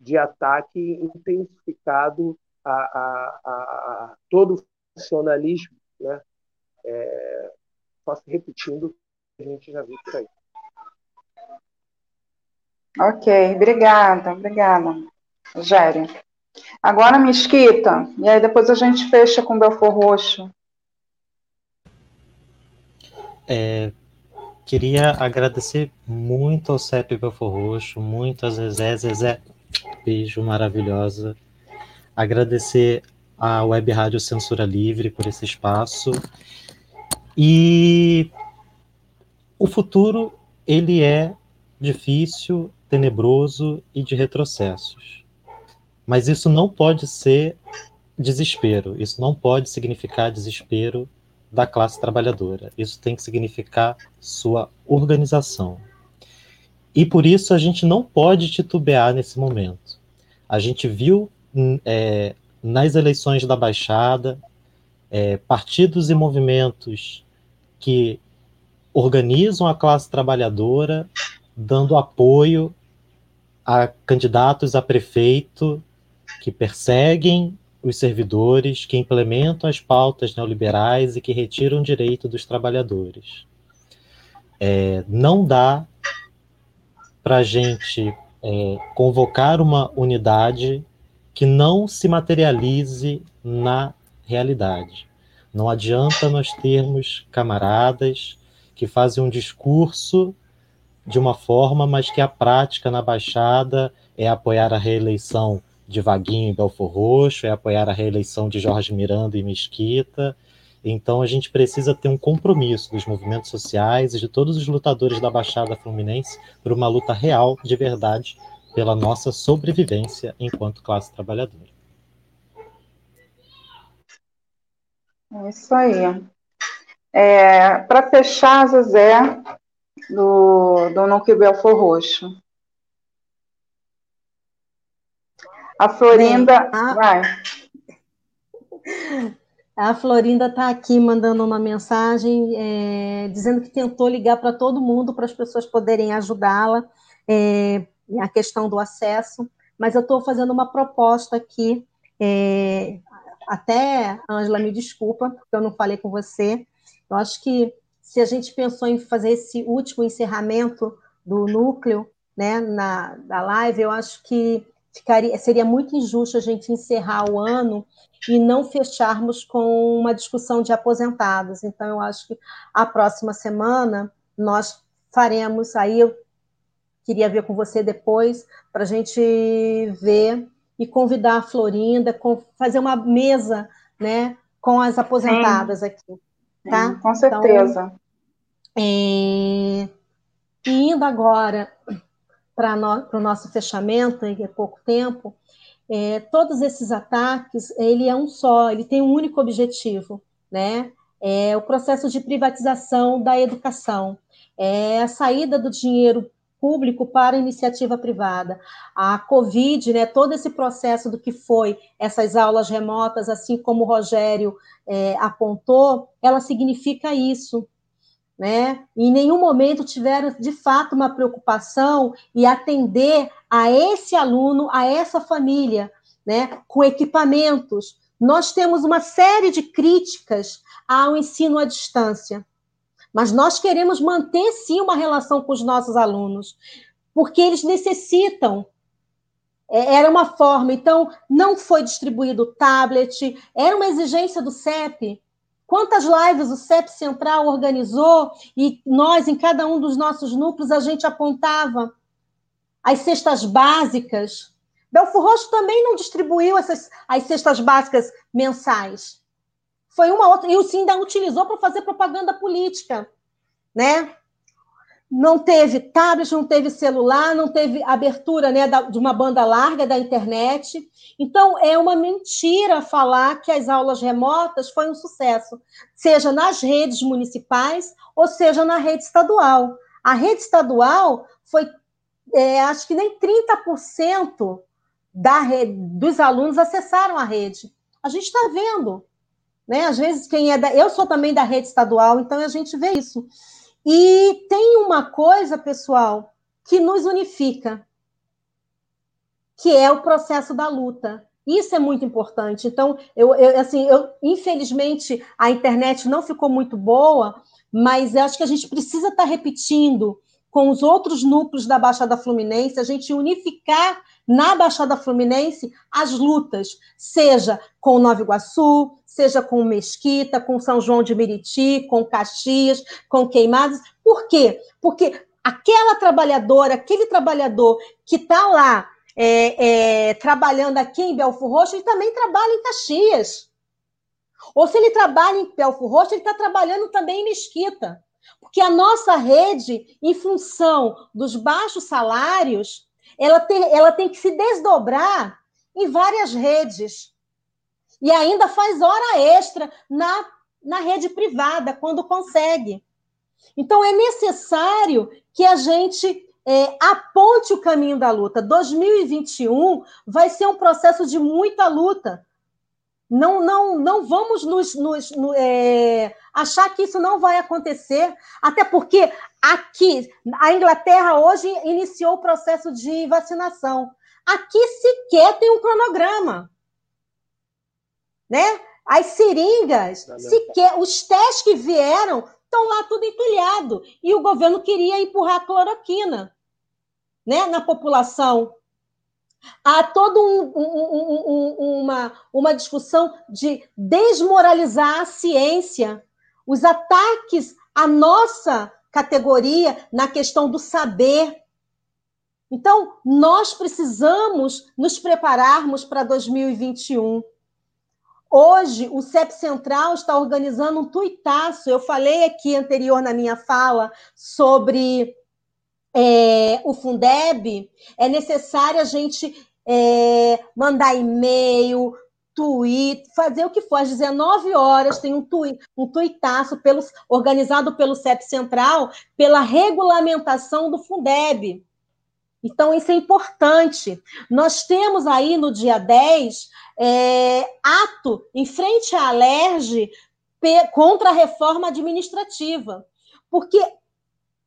de ataque intensificado a, a, a, a todo o funcionalismo, né? É, só se repetindo que a gente já viu por aí. Ok, obrigada, obrigada, Gério. Agora, Mesquita, e aí depois a gente fecha com Belfor Roxo. É, queria agradecer muito ao CEP Belfor Roxo, muito a Zezé. Zezé, beijo maravilhosa. Agradecer à Web Rádio Censura Livre por esse espaço. E o futuro, ele é difícil, tenebroso e de retrocessos. Mas isso não pode ser desespero, isso não pode significar desespero da classe trabalhadora. Isso tem que significar sua organização. E por isso a gente não pode titubear nesse momento. A gente viu hum, é, nas eleições da Baixada é, partidos e movimentos que organizam a classe trabalhadora dando apoio a candidatos a prefeito que perseguem os servidores, que implementam as pautas neoliberais e que retiram o direito dos trabalhadores. É, não dá para a gente é, convocar uma unidade que não se materialize na realidade. Não adianta nós termos camaradas que fazem um discurso de uma forma, mas que a prática na Baixada é apoiar a reeleição de Vaguinho em Belfor Roxo, é apoiar a reeleição de Jorge Miranda em Mesquita. Então a gente precisa ter um compromisso dos movimentos sociais e de todos os lutadores da Baixada Fluminense por uma luta real, de verdade, pela nossa sobrevivência enquanto classe trabalhadora. É isso aí. É, Para fechar, Zezé, do, do Núcleo Belfor Roxo. A Florinda. Bem, a... Vai. A Florinda está aqui mandando uma mensagem é, dizendo que tentou ligar para todo mundo para as pessoas poderem ajudá-la é, a questão do acesso, mas eu estou fazendo uma proposta aqui. É, até, Ângela, me desculpa, porque eu não falei com você. Eu acho que se a gente pensou em fazer esse último encerramento do núcleo né, na, da live, eu acho que ficaria, seria muito injusto a gente encerrar o ano e não fecharmos com uma discussão de aposentados. Então, eu acho que a próxima semana nós faremos, aí eu queria ver com você depois, para a gente ver e convidar a Florinda, fazer uma mesa né, com as aposentadas Sim. aqui. Tá? com certeza. Então, é... E indo agora para no, o nosso fechamento, que é pouco tempo, é, todos esses ataques, ele é um só, ele tem um único objetivo, né? É o processo de privatização da educação, é a saída do dinheiro público para iniciativa privada. A Covid, né, todo esse processo do que foi essas aulas remotas, assim como o Rogério é, apontou, ela significa isso. Né? Em nenhum momento tiveram, de fato, uma preocupação e atender a esse aluno, a essa família, né, com equipamentos. Nós temos uma série de críticas ao ensino à distância. Mas nós queremos manter sim uma relação com os nossos alunos, porque eles necessitam. É, era uma forma, então não foi distribuído o tablet, era uma exigência do CEP. Quantas lives o CEP Central organizou e nós, em cada um dos nossos núcleos, a gente apontava as cestas básicas. Belfor Roxo também não distribuiu essas, as cestas básicas mensais. Foi uma outra. E o Sim ainda utilizou para fazer propaganda política, né? Não teve tablet, não teve celular, não teve abertura né, de uma banda larga da internet. Então, é uma mentira falar que as aulas remotas foi um sucesso, seja nas redes municipais ou seja na rede estadual. A rede estadual foi, é, acho que nem 30% da rede, dos alunos acessaram a rede. A gente está vendo né? Às vezes, quem é da. Eu sou também da rede estadual, então a gente vê isso. E tem uma coisa, pessoal, que nos unifica, que é o processo da luta. Isso é muito importante. Então, eu, eu, assim, eu, infelizmente, a internet não ficou muito boa, mas eu acho que a gente precisa estar repetindo com os outros núcleos da Baixada Fluminense, a gente unificar na Baixada Fluminense as lutas, seja com Nova Iguaçu, seja com Mesquita, com São João de Meriti, com Caxias, com Queimados. Por quê? Porque aquela trabalhadora, aquele trabalhador que está lá é, é, trabalhando aqui em Belfort Roxo, ele também trabalha em Caxias. Ou se ele trabalha em Belfort Roxo, ele está trabalhando também em Mesquita. Porque a nossa rede, em função dos baixos salários, ela tem, ela tem que se desdobrar em várias redes. E ainda faz hora extra na, na rede privada, quando consegue. Então, é necessário que a gente é, aponte o caminho da luta. 2021 vai ser um processo de muita luta. Não, não, não vamos nos, nos, no, é, achar que isso não vai acontecer, até porque Aqui, a Inglaterra hoje iniciou o processo de vacinação. Aqui sequer tem um cronograma. Né? As seringas, sequer, os testes que vieram estão lá tudo entulhado. E o governo queria empurrar cloroquina né, na população. Há toda um, um, um, uma, uma discussão de desmoralizar a ciência, os ataques à nossa categoria na questão do saber. Então, nós precisamos nos prepararmos para 2021. Hoje, o CEP Central está organizando um tuitaço. Eu falei aqui anterior na minha fala sobre é, o Fundeb. É necessário a gente é, mandar e-mail, tweet, fazer o que for. Às 19 horas tem um, tweet, um tuitaço organizado pelo CEP Central pela regulamentação do Fundeb. Então, isso é importante. Nós temos aí no dia 10 é, ato em frente à Alerj contra a reforma administrativa. Porque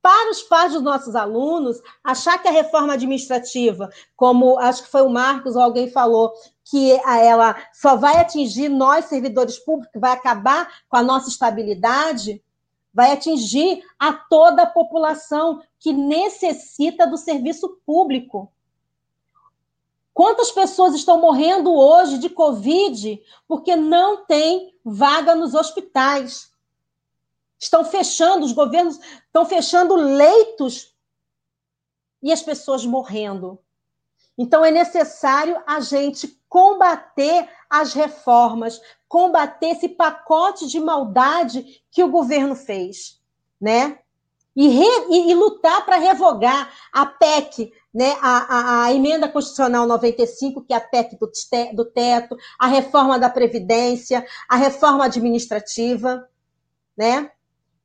para os pais dos nossos alunos, achar que a reforma administrativa, como acho que foi o Marcos ou alguém falou, que ela só vai atingir nós, servidores públicos, vai acabar com a nossa estabilidade, vai atingir a toda a população que necessita do serviço público. Quantas pessoas estão morrendo hoje de Covid porque não tem vaga nos hospitais? Estão fechando, os governos estão fechando leitos e as pessoas morrendo. Então é necessário a gente combater as reformas, combater esse pacote de maldade que o governo fez, né? E, re, e, e lutar para revogar a PEC, né? A, a, a, emenda constitucional 95, que é a PEC do, do teto, a reforma da Previdência, a reforma administrativa, né?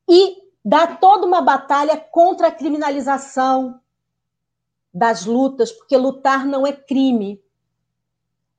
E dar toda uma batalha contra a criminalização das lutas, porque lutar não é crime.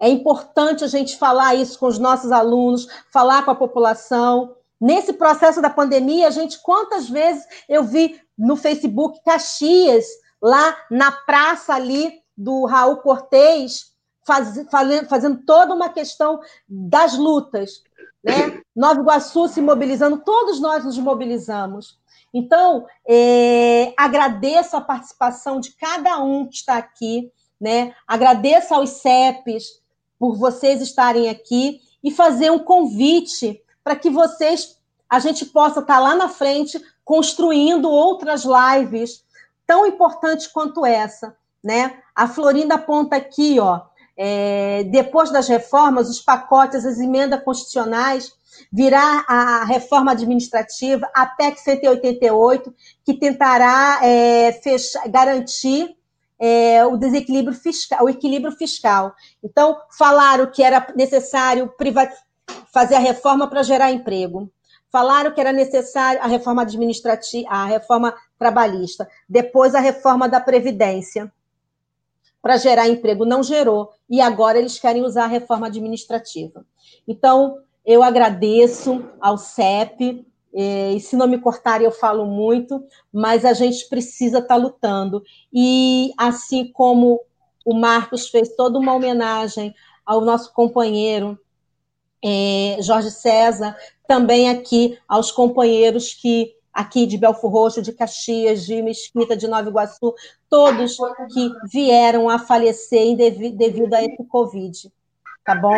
É importante a gente falar isso com os nossos alunos, falar com a população. Nesse processo da pandemia, a gente, quantas vezes eu vi no Facebook Caxias, lá na praça ali do Raul Cortez, faz, fazendo, fazendo toda uma questão das lutas. Né? Nova Iguaçu se mobilizando, todos nós nos mobilizamos. Então, é, agradeço a participação de cada um que está aqui, né? agradeço aos CEPs, por vocês estarem aqui e fazer um convite para que vocês, a gente possa estar lá na frente construindo outras lives tão importantes quanto essa, né? A Florinda aponta aqui, ó, é, depois das reformas, os pacotes, as emendas constitucionais, virá a reforma administrativa, a PEC 188, que tentará é, fechar, garantir é, o desequilíbrio fiscal, o equilíbrio fiscal. Então, falaram que era necessário fazer a reforma para gerar emprego. Falaram que era necessário a reforma administrativa, a reforma trabalhista. Depois, a reforma da Previdência para gerar emprego. Não gerou. E agora eles querem usar a reforma administrativa. Então, eu agradeço ao CEP, e se não me cortarem, eu falo muito, mas a gente precisa estar tá lutando. E assim como o Marcos fez toda uma homenagem ao nosso companheiro é, Jorge César, também aqui aos companheiros que aqui de Belfor Roxo, de Caxias, de Mesquita, de Nova Iguaçu, todos que vieram a falecer devido a esse Covid, tá bom?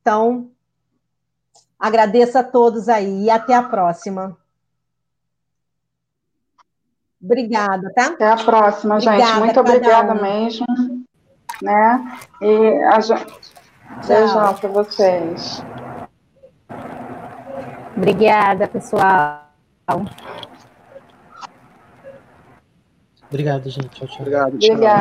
Então, Agradeço a todos aí e até a próxima. Obrigada, tá? Até a próxima, obrigada, gente. Muito obrigada um. mesmo. Né? E a gente... Beijão para vocês. Obrigada, pessoal. Obrigado, gente. Tchau, tchau. Obrigado, tchau. Obrigada.